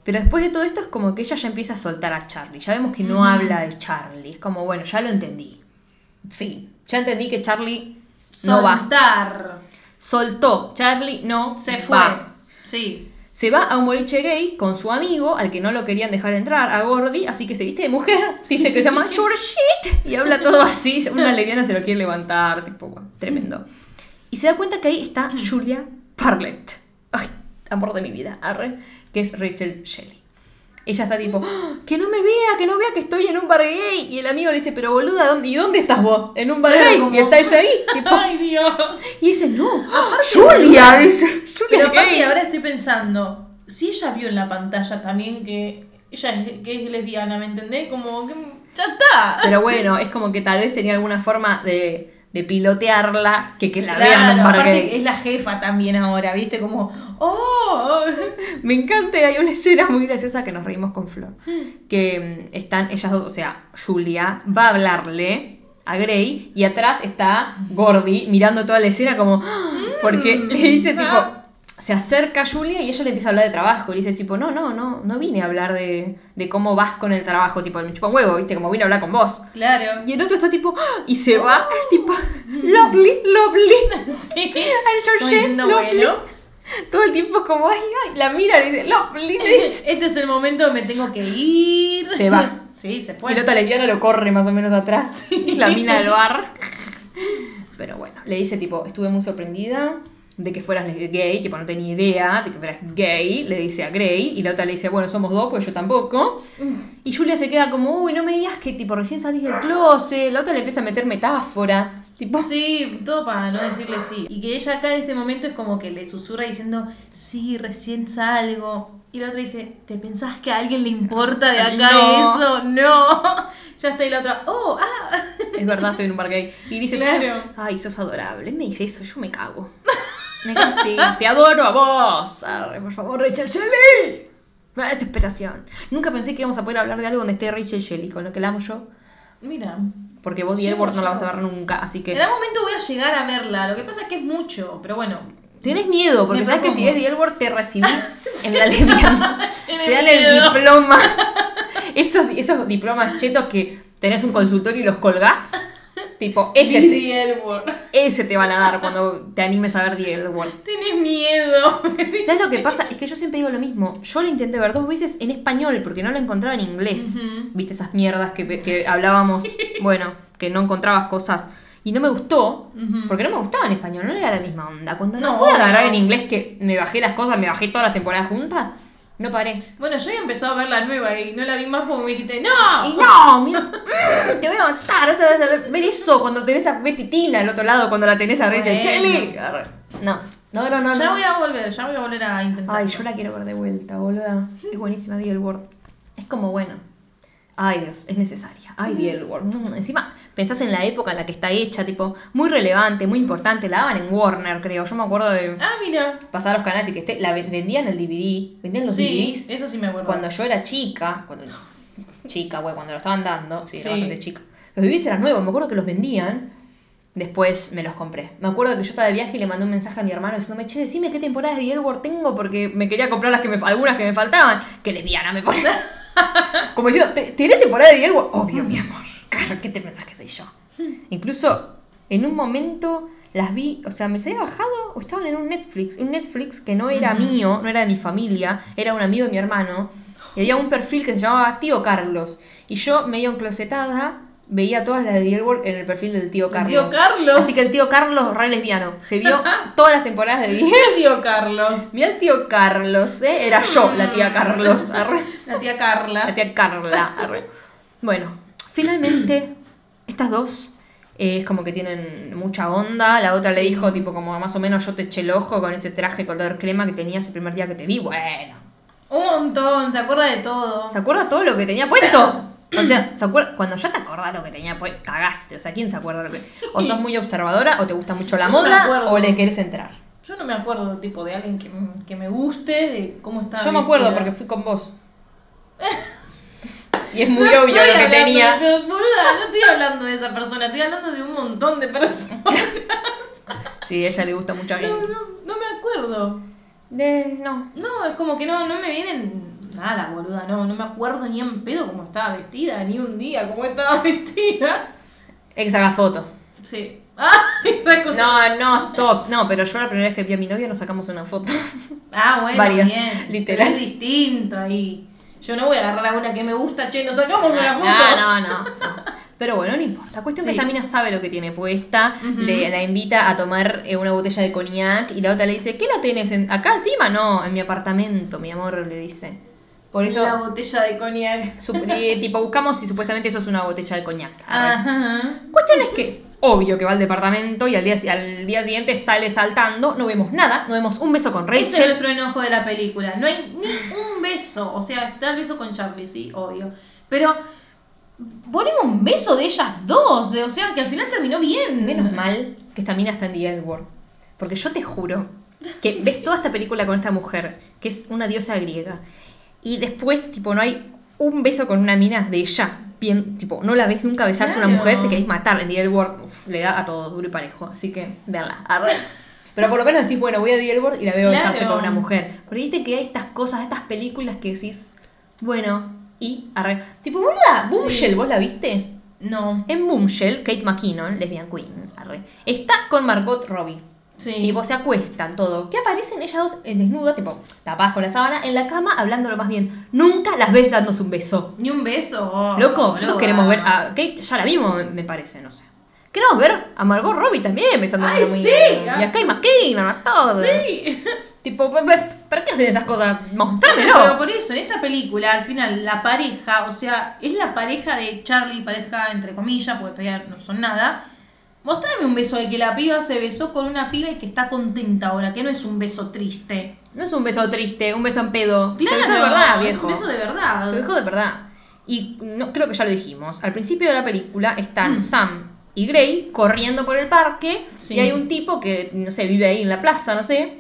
Pero después de todo esto es como que ella ya empieza a soltar a Charlie. Ya vemos que no habla de Charlie. Es como, bueno, ya lo entendí. Fin. Ya entendí que Charlie no va. Soltar. Soltó. Charlie no Se fue. va. Sí. Se va a un boliche gay con su amigo, al que no lo querían dejar entrar, a Gordy, así que se viste de mujer, dice que se llama Shit, y habla todo así, una lesbiana se lo quiere levantar, tipo, bueno, tremendo. Y se da cuenta que ahí está Julia Parlett, ay, amor de mi vida, arre, que es Rachel Shelley. Ella está tipo, "Ah, que no me vea, que no vea que estoy en un bar gay. Y el amigo le dice, pero boluda, ¿dónde, ¿y dónde estás vos? En un bar gay. como- Y está ella ahí. tipo, Ay, Dios. y dice, no, Julia, dice, Julia Pero aparte gay. ahora estoy pensando, si ella vio en la pantalla también que ella es, que es lesbiana, ¿me entendés? Como que ya está. Pero bueno, es como que tal vez tenía alguna forma de, de pilotearla que que la Claro, vean en un bar aparte es la jefa también ahora, ¿viste? Como, oh, Me encanta, hay una escena muy graciosa que nos reímos con Flor. Que mm, están ellas dos, o sea, Julia va a hablarle a Gray y atrás está Gordy mirando toda la escena como... Porque le dice tipo... Se acerca a Julia y ella le empieza a hablar de trabajo. Y le dice tipo, no, no, no, no vine a hablar de, de cómo vas con el trabajo. Tipo, me chupa un huevo, ¿viste? Como vine a hablar con vos. claro. Y el otro está tipo, ¡ah! y se va, es tipo, lovely, lovely. Sí. Shit, diciendo, lovely. bueno. Todo el tiempo como, ay, ay, la mira y dice, lovely, le dice. Este es el momento me tengo que ir. Se va. Sí, se Y fue. la otra lesbiana lo corre más o menos atrás. Y la mina del bar. Pero bueno, le dice tipo, estuve muy sorprendida de que fueras gay, tipo no tenía idea de que fueras gay, le dice a Gray, y la otra le dice, bueno, somos dos, pues yo tampoco. Y Julia se queda como, uy, no me digas que tipo recién salís del closet, la otra le empieza a meter metáfora, tipo, Sí, todo para no decirle sí. Y que ella acá en este momento es como que le susurra diciendo, sí, recién salgo. Y la otra dice, ¿te pensás que a alguien le importa de acá No. eso? No. Ya está y la otra, oh, ah. Es verdad, estoy en un bar gay. Y dice, Claro. ay, sos adorable. Me dice eso, yo me cago. Me cago, sí. Te adoro a vos. Arre, por favor, Rachel Shelley. Me da desesperación. Nunca pensé que íbamos a poder hablar de algo donde esté Rachel Shelley, con lo que la amo yo. Mira, Porque vos, Yo, Edward, no la vas a ver nunca, así en que... algún momento voy a llegar a verla. Lo que pasa es que es mucho, pero bueno. Tenés miedo, porque sabes que si propongo. es Edward te recibís en la. Tiene te dan miedo. el diploma. Esos, esos diplomas chetos que tenés un consultorio y los colgás. Tipo, ese, Elwood. ese te van a dar cuando te animes a ver The Edward. Tenés miedo. ¿Sabes lo que pasa? Es que yo siempre digo lo mismo. Yo la intenté ver dos veces en español porque no la encontraba en inglés. ¿Viste esas mierdas que, que hablábamos? Bueno, que no encontrabas cosas. Y no me gustó, porque no me gustaba en español, no era la misma onda. Cuando no, No, pude agarrar no. en inglés que me bajé las cosas, me bajé todas las temporadas juntas, no paré. Bueno, yo había empezado a ver la nueva y no la vi más porque me dijiste, ¡No! Y no, mira, mm, te voy a matar, o sea, vas a ver- eso cuando tenés a Betty Tina al otro lado, cuando la tenés a Rachel Bueno. Shelley. No, no, no, no. Ya no. voy a volver, ya voy a volver a intentar. Ay, yo la quiero ver de vuelta, boluda. Es buenísima The L Word. Es como bueno. Ay, Dios, es necesaria. Ay, The. Mm, Encima, pensás en la época en la que está hecha, tipo, muy relevante, muy importante. La daban en Warner, creo. Yo me acuerdo de Ah, mira. pasar los canales y que esté, la ven- vendían el DVD. Vendían los Sí, DVDs. eso sí me acuerdo. Cuando yo era chica, cuando chica, güey, cuando lo estaban dando, sí, era Sí. bastante chica. Los DVDs eran nuevos, me acuerdo que los vendían. Después me los compré. Me acuerdo que yo estaba de viaje y le mandé un mensaje a mi hermano diciéndome, che, decime qué temporadas de Edward tengo porque me quería comprar las que me, algunas que me faltaban. Que lesbiana me pone. Como diciendo, "¿Te- ¿tenés temporada de Edward? Obvio, mi amor. Claro, ¿qué te pensás que soy yo? Incluso en un momento las vi, o sea, me se había bajado o estaban en un Netflix. Un Netflix que no era mío, no era de mi familia, era un amigo de mi hermano. Y había un perfil que se llamaba Tío Carlos. Y yo, medio enclosetada, veía todas las de Edward en el perfil del tío Carlos. tío Carlos. Así que el tío Carlos, re lesbiano, se vio todas las temporadas de Edward. El tío Carlos. Mira el tío Carlos, ¿eh? Era yo la tía Carlos. arre. La tía Carla. La tía Carla. arre. Bueno, Finalmente, estas dos eh, es como que tienen mucha onda. La otra le dijo, tipo, como más o menos yo te eché el ojo con ese traje color crema que tenías el primer día que te vi. Bueno, Un montón, se acuerda de todo. ¿se acuerda todo lo que tenía puesto? O sea, ¿se acuerda? cuando ya te acordás lo que tenía puesto, cagaste. O sea, ¿quién se acuerda lo que.? O sos muy observadora, o te gusta mucho la Yo no moda, o le querés entrar. Yo no me acuerdo, tipo, de alguien que, que me guste, de cómo estaba Yo me acuerdo porque fui con vos. Y es muy No obvio lo que hablando- tenía. boluda, no estoy hablando de esa persona, estoy hablando de un montón de personas. Sí, a ella le gusta mucho a No, alguien. no, no me acuerdo. De, no. No, es como que no, no me vienen nada, boluda, no, no me acuerdo ni en pedo cómo estaba vestida, ni un día cómo estaba vestida. Es que se haga foto. Sí. Ay. No, no, stop. No, pero yo la primera vez que vi a mi novia nos sacamos una foto. Ah, bueno, Varias, bien. literal. Pero es distinto ahí. Yo no voy a agarrar a una que me gusta, che, nos sacamos una foto. No, no, no. no. Pero bueno, no importa. Cuestión que Sí. esta mina sabe lo que tiene puesta. Le, la invita a tomar eh, una botella de cognac. Y la otra le dice, ¿qué la tenés? En, ¿Acá encima? No, en mi apartamento, mi amor, le dice. Por eso, Una botella de cognac. su- eh, tipo, buscamos si supuestamente eso es una botella de coñac. Ajá. Cuestión es que, obvio que va al departamento y al día, al día siguiente sale saltando, no vemos nada, no vemos un beso con Ese es Rachel. nuestro enojo de la película. No hay ni un beso. O sea, está el beso con Charlie, sí, obvio. Pero ponemos un beso de ellas dos. De, o sea, que al final terminó bien. Menos mal que esta mina está en The L Word. Porque yo te juro que ves toda esta película con esta mujer, que es una diosa griega, y después, tipo, no hay un beso con una mina de ella. Bien, tipo, no la ves nunca besarse a una mujer, te querés matar. En The uf, le da a todo duro y parejo. Así que, veanla. Arre. Pero por lo menos decís, bueno, voy a The L Word y la veo Claro. besarse con una mujer. Porque viste que hay estas cosas, estas películas que decís, bueno, y arre. Tipo, boluda, Boomshell, Sí. ¿vos la viste? No. En Boomshell, Kate McKinnon, lesbian queen, arre, está con Margot Robbie. Sí. Tipo, se acuestan, todo. Que aparecen ellas dos en desnuda, tipo, tapadas con la sábana, en la cama, hablándolo más bien. Nunca las ves dándose un beso. Ni un beso. oh, Loco, nosotros queremos ver a Kate, ya la vimos, me- me parece, no sé. Queremos ver a Margot Robbie también besándose Ay, sí. bien. Y a Kate McKinnon, a todo. Sí. Tipo, ¿para qué hacen esas cosas? Mostrámelo. pero por eso, en esta película, al final, la pareja, o sea, es la pareja de Charlie, pareja entre comillas, porque todavía no son nada. Mostrame un beso de que la piba se besó con una piba y que está contenta ahora, que no es un beso triste. No es un beso triste, un beso en pedo. Claro, se besó de verdad, es viejo. un beso de verdad. Se dejó de verdad. Y no, creo que ya lo dijimos. Al principio de la película están Mm. Sam y Gray corriendo por el parque. Sí. Y hay un tipo que, no sé, vive ahí en la plaza, no sé.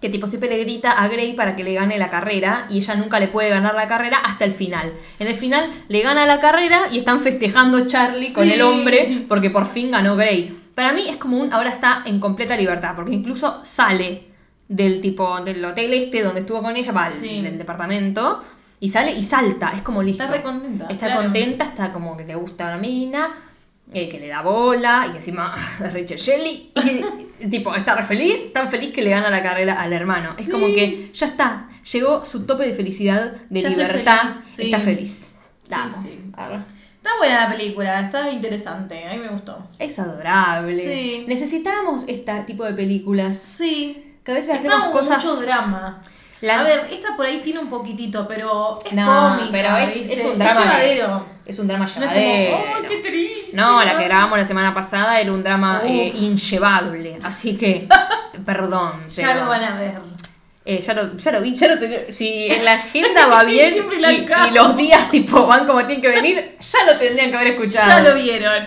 Que tipo siempre le grita a Gray para que le gane la carrera. Y ella nunca le puede ganar la carrera hasta el final. En el final le gana la carrera y están festejando Charlie con Sí. el hombre porque por fin ganó Gray. Para mí es como un. Ahora está en completa libertad. Porque incluso sale del tipo del hotel este donde estuvo con ella, va, Sí. del departamento, y sale y salta, es como listo. Está re contenta, Está claro. contenta, está como que le gusta la mina, eh, que le da bola, y encima Rachel Shelley, y tipo, está re feliz, tan feliz que le gana la carrera al hermano. Es Sí. como que ya está, llegó su tope de felicidad, de Ya libertad, feliz, sí. está feliz. La Sí. Está buena la película, está interesante, a mí me gustó. Es adorable. Necesitamos este tipo de películas. Sí. Que a veces hacemos cosas. mucho drama. La- A ver, esta por ahí tiene un poquitito, pero es No, cómica. pero es- es un drama de- llevadero. Es un drama No como, llevadero. ¡oh, qué triste! No, la que grabamos la semana pasada era un drama eh, inllevable. Así que, perdón. Ya lo van a ver. eh, ya, lo, ya lo vi, ya lo ten- Si en la agenda va bien y, y los días tipo van como tienen que venir, ya lo tendrían que haber escuchado. Ya lo vieron.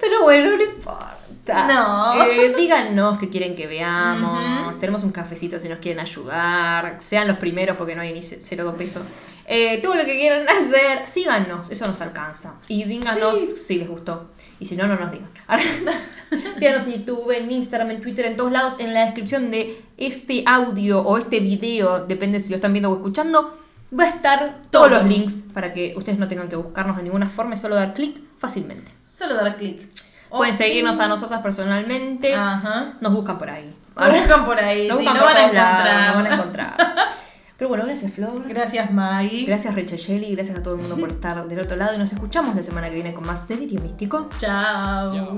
Pero bueno, no importa. No. Eh, díganos qué quieren que veamos. Tenemos un cafecito si nos quieren ayudar. Sean los primeros porque no hay ni ce- cero dos pesos. Eh, todo lo que quieran hacer, síganos, eso nos alcanza. Y díganos Sí. si les gustó. Y si no, no nos digan. Síganos en YouTube, en Instagram, en Twitter, en todos lados. En la descripción de este audio o este video, depende si lo están viendo o escuchando, va a estar todos Todo. los links para que ustedes no tengan que buscarnos de ninguna forma, es solo dar clic fácilmente. Solo dar clic. Pueden Ok. seguirnos a nosotras personalmente. Ajá. Nos buscan por ahí. Lo buscan por ahí, Nos sí, buscan no por van a todos lados, encontrar. no van a encontrar. Pero bueno, gracias Flor. Gracias, Maggie. Gracias Rachel Shelley. Gracias a todo el mundo por estar del otro lado. Y nos escuchamos la semana que viene con más Delirio Místico. Chao. Yo,